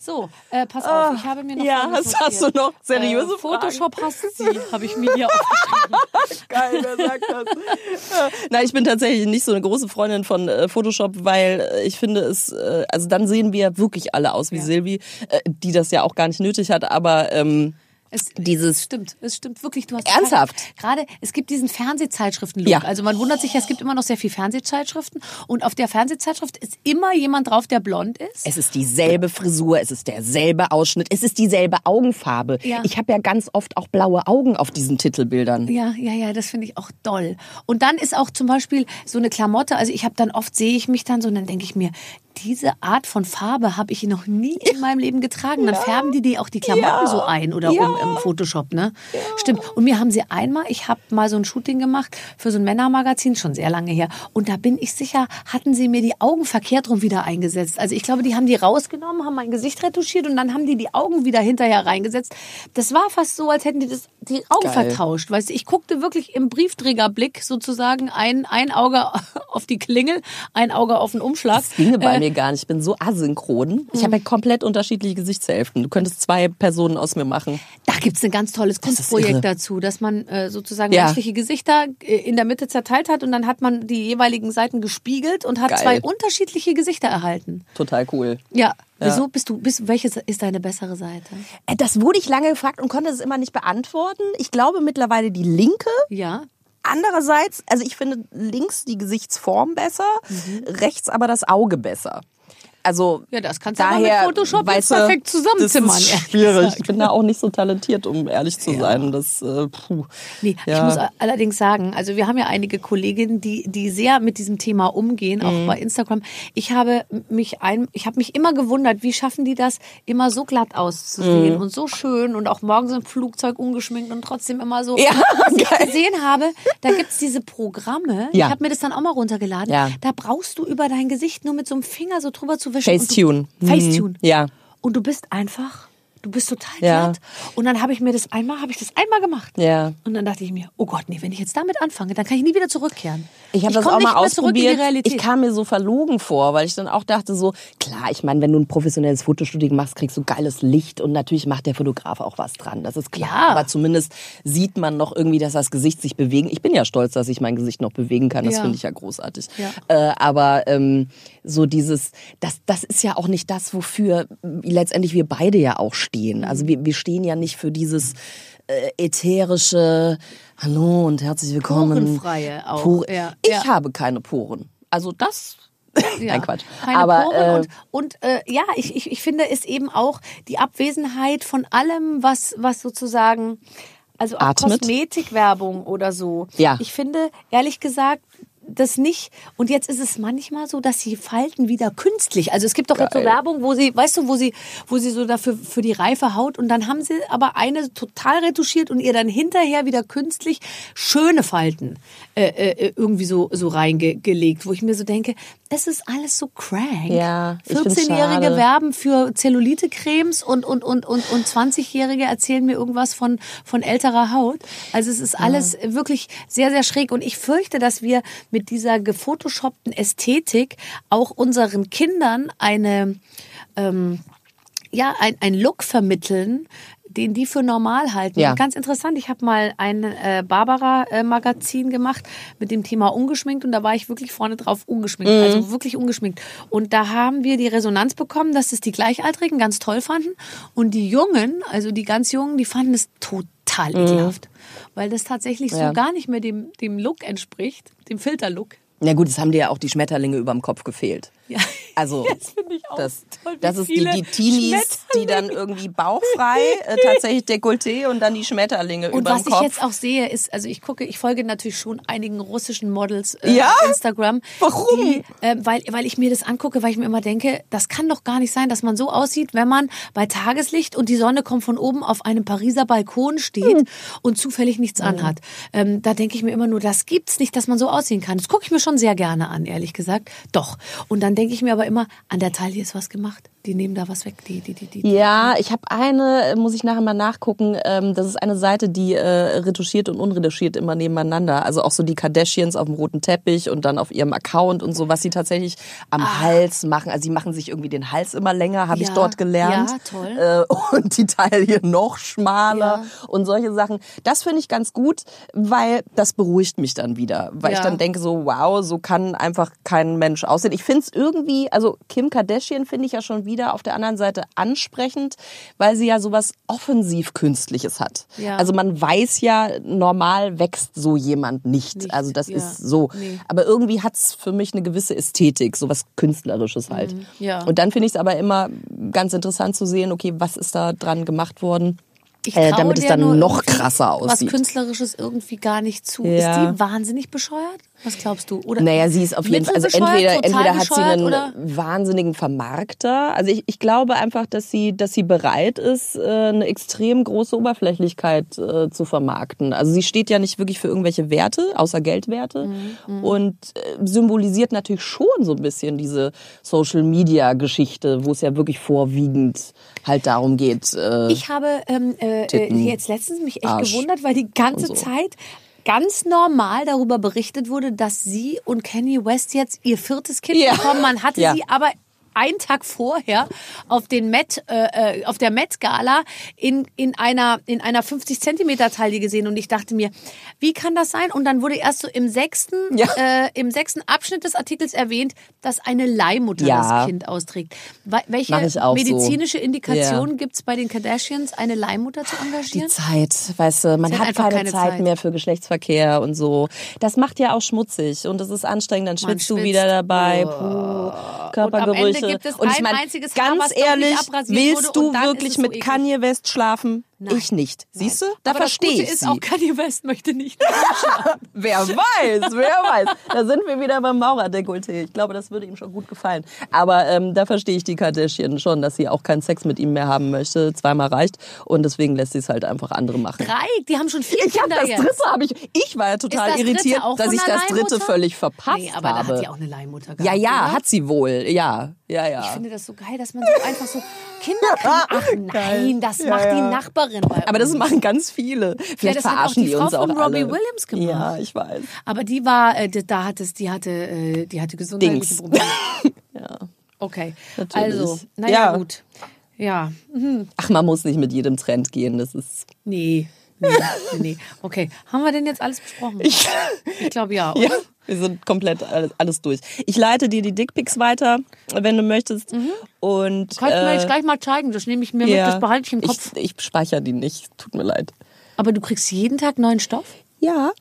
So, äh, pass auf, ich habe mir noch Ja, hast, hast du noch seriöse äh, Fragen? Photoshop hasst sie, habe ich mir hier aufgeschrieben. Geil, wer sagt das? Nein, ich bin tatsächlich nicht so eine große Freundin von äh, Photoshop, weil äh, ich finde es, äh, also dann sehen wir wirklich alle aus wie Ja. Silvi, äh, die das ja auch gar nicht nötig hat, aber ähm, Es, Dieses- es stimmt, es stimmt wirklich. Du hast Ernsthaft? Gerade, es gibt diesen Fernsehzeitschriften-Look. Ja. Also man wundert sich es gibt immer noch sehr viel Fernsehzeitschriften und auf der Fernsehzeitschrift ist immer jemand drauf, der blond ist. es ist dieselbe Frisur, es ist derselbe Ausschnitt, es ist dieselbe Augenfarbe. Ja. Ich habe ja ganz oft auch blaue Augen auf diesen Titelbildern. Ja, ja, ja, das finde ich auch doll. Und dann ist auch zum Beispiel so eine Klamotte, also ich habe dann oft sehe ich mich dann so und dann denke ich mir, diese Art von Farbe habe ich noch nie in meinem Leben getragen. Dann färben die die auch die Klamotten Ja. so ein oder Ja. um im Photoshop, ne? Stimmt. Und mir haben sie einmal, ich habe mal so ein Shooting gemacht für so ein Männermagazin, schon sehr lange her. Und da bin ich sicher, hatten sie mir die Augen verkehrt rum wieder eingesetzt. Also ich glaube, die haben die rausgenommen, haben mein Gesicht retuschiert und dann haben die die Augen wieder hinterher reingesetzt. Das war fast so, als hätten die das, die Augen Geil. vertauscht. Weißt du, ich guckte wirklich im Briefträgerblick sozusagen ein, ein Auge auf die Klingel, ein Auge auf den Umschlag. Das ginge bei Mir gar nicht. Ich bin so asynchron. Ich habe ja komplett unterschiedliche Gesichtshälften. Du könntest zwei Personen aus mir machen. Da gibt's ein ganz tolles. Kunstprojekt dazu, dass man äh, sozusagen Ja. menschliche Gesichter äh, in der Mitte zerteilt hat und dann hat man die jeweiligen Seiten gespiegelt und hat Geil. zwei unterschiedliche Gesichter erhalten. Total cool. Ja. Wieso bist du, bist, welche ist deine bessere Seite? Äh, Das wurde ich lange gefragt und konnte es immer nicht beantworten. Ich glaube mittlerweile die linke. Ja. Andererseits, also ich finde links die Gesichtsform besser, Mhm. rechts aber das Auge besser. Also Ja, das kannst du aber daher, mit Photoshop jetzt weißt du, perfekt zusammenzimmern, Das ist schwierig. Ich bin da auch nicht so talentiert, um ehrlich zu sein. Das, äh, puh. Nee, Ja. ich muss allerdings sagen, also wir haben ja einige Kolleginnen, die, die sehr mit diesem Thema umgehen, Mhm. auch bei Instagram. Ich habe mich ein, ich habe mich immer gewundert, wie schaffen die das, immer so glatt auszusehen Mhm. und so schön und auch morgens im Flugzeug ungeschminkt und trotzdem immer so. Ja, Was ich geil. gesehen habe, da gibt's diese Programme, Ja. ich habe mir das dann auch mal runtergeladen, Ja. da brauchst du über dein Gesicht nur mit so einem Finger so drüber zu und Facetune. Du, Facetune. Mhm. Ja. Und du bist einfach, du bist total Ja. glatt. Und dann habe ich mir das einmal, habe ich das einmal gemacht. Ja. Und dann dachte ich mir, oh Gott, nee, wenn ich jetzt damit anfange, dann kann ich nie wieder zurückkehren. Ich habe das auch mal ausprobiert. Ich kam mir so verlogen vor, weil ich dann auch dachte so, klar, ich meine, wenn du ein professionelles Fotoshooting machst, kriegst du geiles Licht und natürlich macht der Fotograf auch was dran, das ist klar. Ja. Aber zumindest sieht man noch irgendwie, dass das Gesicht sich bewegen. Ich bin ja stolz, dass ich mein Gesicht noch bewegen kann. Das Ja. finde ich ja großartig. Äh, aber ähm, so dieses, das, das ist ja auch nicht das, wofür letztendlich wir beide ja auch stehen. Also wir, wir stehen ja nicht für dieses äh, ätherische Hallo und herzlich willkommen. Porenfreie auch, Pore- ja, Ich ja. habe keine Poren. Also das. Ja, Nein, Quatsch. Keine Aber, Poren äh, und, und äh, ja, ich, ich, ich finde es eben auch die Abwesenheit von allem, was, was sozusagen, also auch Atmet. Kosmetikwerbung oder so. Ja. Ich finde, ehrlich gesagt, das nicht. Und jetzt ist es manchmal so, dass sie falten wieder künstlich. Also es gibt doch jetzt so. Werbung, wo sie, weißt du, wo sie, wo sie so dafür für die reife Haut und dann haben sie aber eine total retuschiert und ihr dann hinterher wieder künstlich schöne Falten äh, äh, irgendwie so so reingelegt, wo ich mir so denke, es ist alles so crank. Ja, ich find's 14-Jährige schade. werben für Zellulite-Cremes und und und und und 20-Jährige erzählen mir irgendwas von von älterer Haut. Also es ist alles wirklich sehr sehr schräg und ich fürchte, dass wir mit dieser gefotoshoppten Ästhetik auch unseren Kindern eine ähm, ja, ein, ein Look vermitteln, den die für normal halten. Ja. Ganz interessant, ich habe mal ein äh, Barbara-Magazin gemacht mit dem Thema ungeschminkt und da war ich wirklich vorne drauf ungeschminkt, Mhm. also wirklich ungeschminkt. Und da haben wir die Resonanz bekommen, dass es die Gleichaltrigen ganz toll fanden und die Jungen, also die ganz Jungen, die fanden es total ekelhaft, weil das tatsächlich Mhm. Ja. so gar nicht mehr dem, dem Look entspricht, dem Filterlook. Ja gut, es haben dir ja auch die Schmetterlinge überm Kopf gefehlt. Ja. Also Das das, toll, das ist die, die Teenies, die dann irgendwie bauchfrei, äh, tatsächlich Dekolleté und dann die Schmetterlinge Und überm was Kopf. ich jetzt auch sehe, ist, also ich gucke, ich folge natürlich schon einigen russischen Models äh, Ja? auf Instagram. Warum? Die, äh, weil, weil ich mir das angucke, weil ich mir immer denke, das kann doch gar nicht sein, dass man so aussieht, wenn man bei Tageslicht und die Sonne kommt von oben auf einem Pariser Balkon steht Hm. und zufällig nichts anhat. Ähm, da denke ich mir immer nur, das gibt's nicht, dass man so aussehen kann. Das gucke ich mir schon sehr gerne an, ehrlich gesagt. Doch. Und dann denke ich mir aber immer, an der Taille ist was gemacht. Die nehmen da was weg. Die, die, die, die. Ja, ich habe eine, muss ich nachher mal nachgucken. Ähm, das ist eine Seite, die äh, retuschiert und unretuschiert immer nebeneinander. Also auch so die Kardashians auf dem roten Teppich und dann auf ihrem Account und so, was sie tatsächlich am Hals machen. Also sie machen sich irgendwie den Hals immer länger, habe ich Ja, dort gelernt. ja, toll. Äh, und die Taille noch schmaler Ja. und solche Sachen. Das finde ich ganz gut, weil das beruhigt mich dann wieder. Weil ich Ja. dann denke so, wow, so kann einfach kein Mensch aussehen. Ich finde es irgendwie, also Kim Kardashian finde ich ja schon wieder auf der anderen Seite ansprechend, weil sie ja sowas offensiv Künstliches hat. Ja. Also man weiß ja, normal wächst so jemand nicht. Nicht, Also das ja. ist so. Nee. Aber irgendwie hat es für mich eine gewisse Ästhetik, sowas Künstlerisches halt. Mhm. ja. Und dann finde ich es aber immer ganz interessant zu sehen, okay, was ist da dran gemacht worden. Ich äh, damit es dann noch krasser Was aussieht. Künstlerisches irgendwie gar nicht zu. Ja. Ist die wahnsinnig bescheuert? Was glaubst du? Oder Naja, sie ist auf jeden Fall, also entweder, entweder hat sie einen oder? wahnsinnigen Vermarkter. Also ich, ich glaube einfach, dass sie, dass sie bereit ist, äh, eine extrem große Oberflächlichkeit äh, zu vermarkten. Also sie steht ja nicht wirklich für irgendwelche Werte, außer Geldwerte. Mhm, Und äh, symbolisiert natürlich schon so ein bisschen diese Social Media Geschichte, wo es ja wirklich vorwiegend halt darum geht. Äh, Ich habe ähm, äh, äh, Titten, jetzt letztens mich echt Arsch gewundert, weil die ganze so. Zeit ganz normal darüber berichtet wurde, dass sie und Kanye West jetzt ihr viertes Kind Ja. bekommen. Man hatte Ja. sie aber einen Tag vorher auf den Met, äh, äh, auf der Met Gala in, in einer, in einer 50 Zentimeter Taille gesehen und ich dachte mir, wie kann das sein? Und dann wurde erst so im sechsten, Ja. äh, im sechsten Abschnitt des Artikels erwähnt, dass eine Leihmutter Ja. das Kind austrägt. Welche auch so. medizinische Indikation Ja. gibt es bei den Kardashians, eine Leihmutter zu die engagieren? Zeit, weißt du, man hat hat keine, keine Zeit, Zeit. mehr für Geschlechtsverkehr und so. Das macht ja auch schmutzig und das ist anstrengend, dann Man schwitzt du schwitzt. wieder dabei, puh, am Ende Körpergerüche. Gibt es und ich ein meine, einziges Haar, ganz nicht ehrlich, willst du wirklich mit. Kanye West schlafen? Nein. Ich nicht. Siehst du? Da Aber verstehe ich ist sie. auch, Kanye West möchte nicht. Wer weiß, wer weiß. Da sind wir wieder beim Maurerdekolleté. Ich glaube, das würde ihm schon gut gefallen. Aber ähm, da verstehe ich die Kardashian schon, dass sie auch keinen Sex mit ihm mehr haben möchte. Zweimal reicht. Und deswegen lässt sie es halt einfach andere machen. Drei, die haben schon vier Ich habe Kinder das jetzt. dritte habe ich. Ich war ja total das irritiert, dass ich das dritte völlig verpasst Nee, aber da habe. hat die auch eine Leihmutter gehabt. ja, ja, oder? hat sie wohl. Ja, ja, ja. Ich finde das so geil, dass man so einfach so Kinder. Ach nein, das Ja, macht die ja. Nachbarin bei aber das uns. machen ganz viele. Vielleicht das hat auch verarschen die die Frau uns auch von Robbie alle. Williams gemacht. Ja, ich weiß. Aber die war, äh, die- da hat es, die hatte, äh, die hatte gesundheitliche Dings. Probleme. Ja. Okay, Natürlich. also, naja, Ja. gut. Ja, mhm. Ach, man muss nicht mit jedem Trend gehen. Das ist. nee. Nee, nee. Okay, haben wir denn jetzt alles besprochen? Ich, glaube ja, oder? Ja, wir sind komplett alles, alles durch. Ich leite dir die Dickpics weiter, wenn du möchtest. Und Kannst du mir äh, jetzt gleich mal zeigen, das nehme ich mir mit, ja, das behalte ich im Kopf. Ich, ich speichere die nicht. Tut mir leid. Aber du kriegst jeden Tag neuen Stoff? Ja.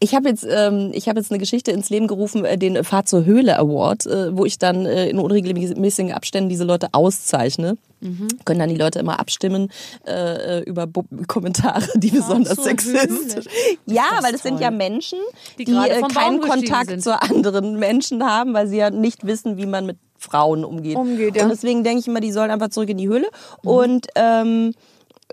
Ich habe jetzt, ähm, ich habe jetzt eine Geschichte ins Leben gerufen, äh, den Fahr zur Höhle Award, äh, wo ich dann äh, in unregelmäßigen Abständen diese Leute auszeichne. Mhm. Können dann die Leute immer abstimmen äh, über Bo Kommentare, die besonders zur sexistisch. Ja, das weil das sind ja Menschen, Die die, äh, keinen Kontakt sind. zu anderen Menschen haben, weil sie ja nicht wissen, wie man mit Frauen umgeht. Umgeht, ja. Und deswegen denke ich immer, die sollen einfach zurück in die Höhle. Mhm. Und ähm,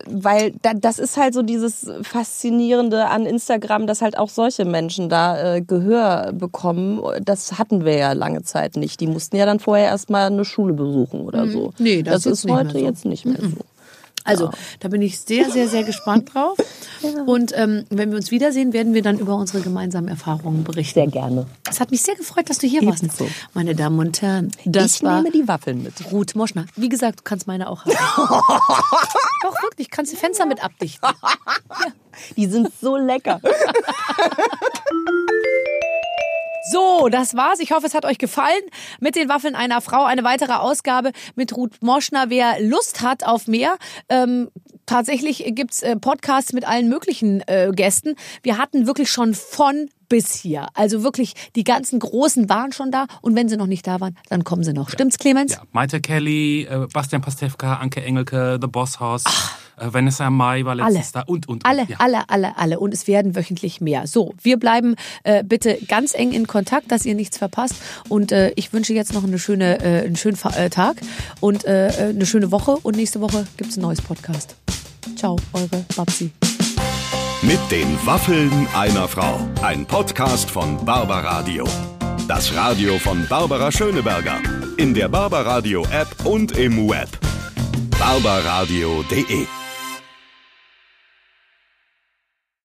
weil da, das ist halt so dieses Faszinierende an Instagram, dass halt auch solche Menschen da äh, Gehör bekommen. Das hatten wir ja lange Zeit nicht. Die mussten ja dann vorher erstmal eine Schule besuchen oder so. Mhm. Nee, das ist ist heute so. jetzt nicht mehr so. Also, da bin ich sehr, sehr, sehr gespannt drauf. Und ähm, wenn wir uns wiedersehen, werden wir dann über unsere gemeinsamen Erfahrungen berichten. Sehr gerne. Es hat mich sehr gefreut, dass du hier warst. Ebenso. Meine Damen und Herren, das ich war nehme die Waffeln mit. Ruth Moschner. Wie gesagt, du kannst meine auch haben. Doch, wirklich, kannst die Fenster mit abdichten. Die sind so lecker. So, das war's. Ich hoffe, es hat euch gefallen. Mit den Waffeln einer Frau eine weitere Ausgabe mit Ruth Moschner. Wer Lust hat auf mehr, ähm, tatsächlich gibt's äh, Podcasts mit allen möglichen äh, Gästen. Wir hatten wirklich schon von bis hier. Also wirklich, die ganzen Großen waren schon da und wenn sie noch nicht da waren, dann kommen sie noch. Stimmt's, Clemens? Ja, Maite Kelly, äh, Bastian Pastewka, Anke Engelke, The Boss House, äh, Vanessa Mai war Alle. letztes da und, und, und. Alle, ja. alle, alle, alle. Und es werden wöchentlich mehr. So, wir bleiben äh, bitte ganz eng in Kontakt, dass ihr nichts verpasst. Und äh, ich wünsche jetzt noch eine schöne, äh, einen schönen Fa äh, Tag und äh, äh, eine schöne Woche. Und nächste Woche gibt's ein neues Podcast. Ciao, eure Babsi. Mit den Waffeln einer Frau. Ein Podcast von Barbaradio. Das Radio von Barbara Schöneberger. In der Barbaradio App und im Web. barbaradio.de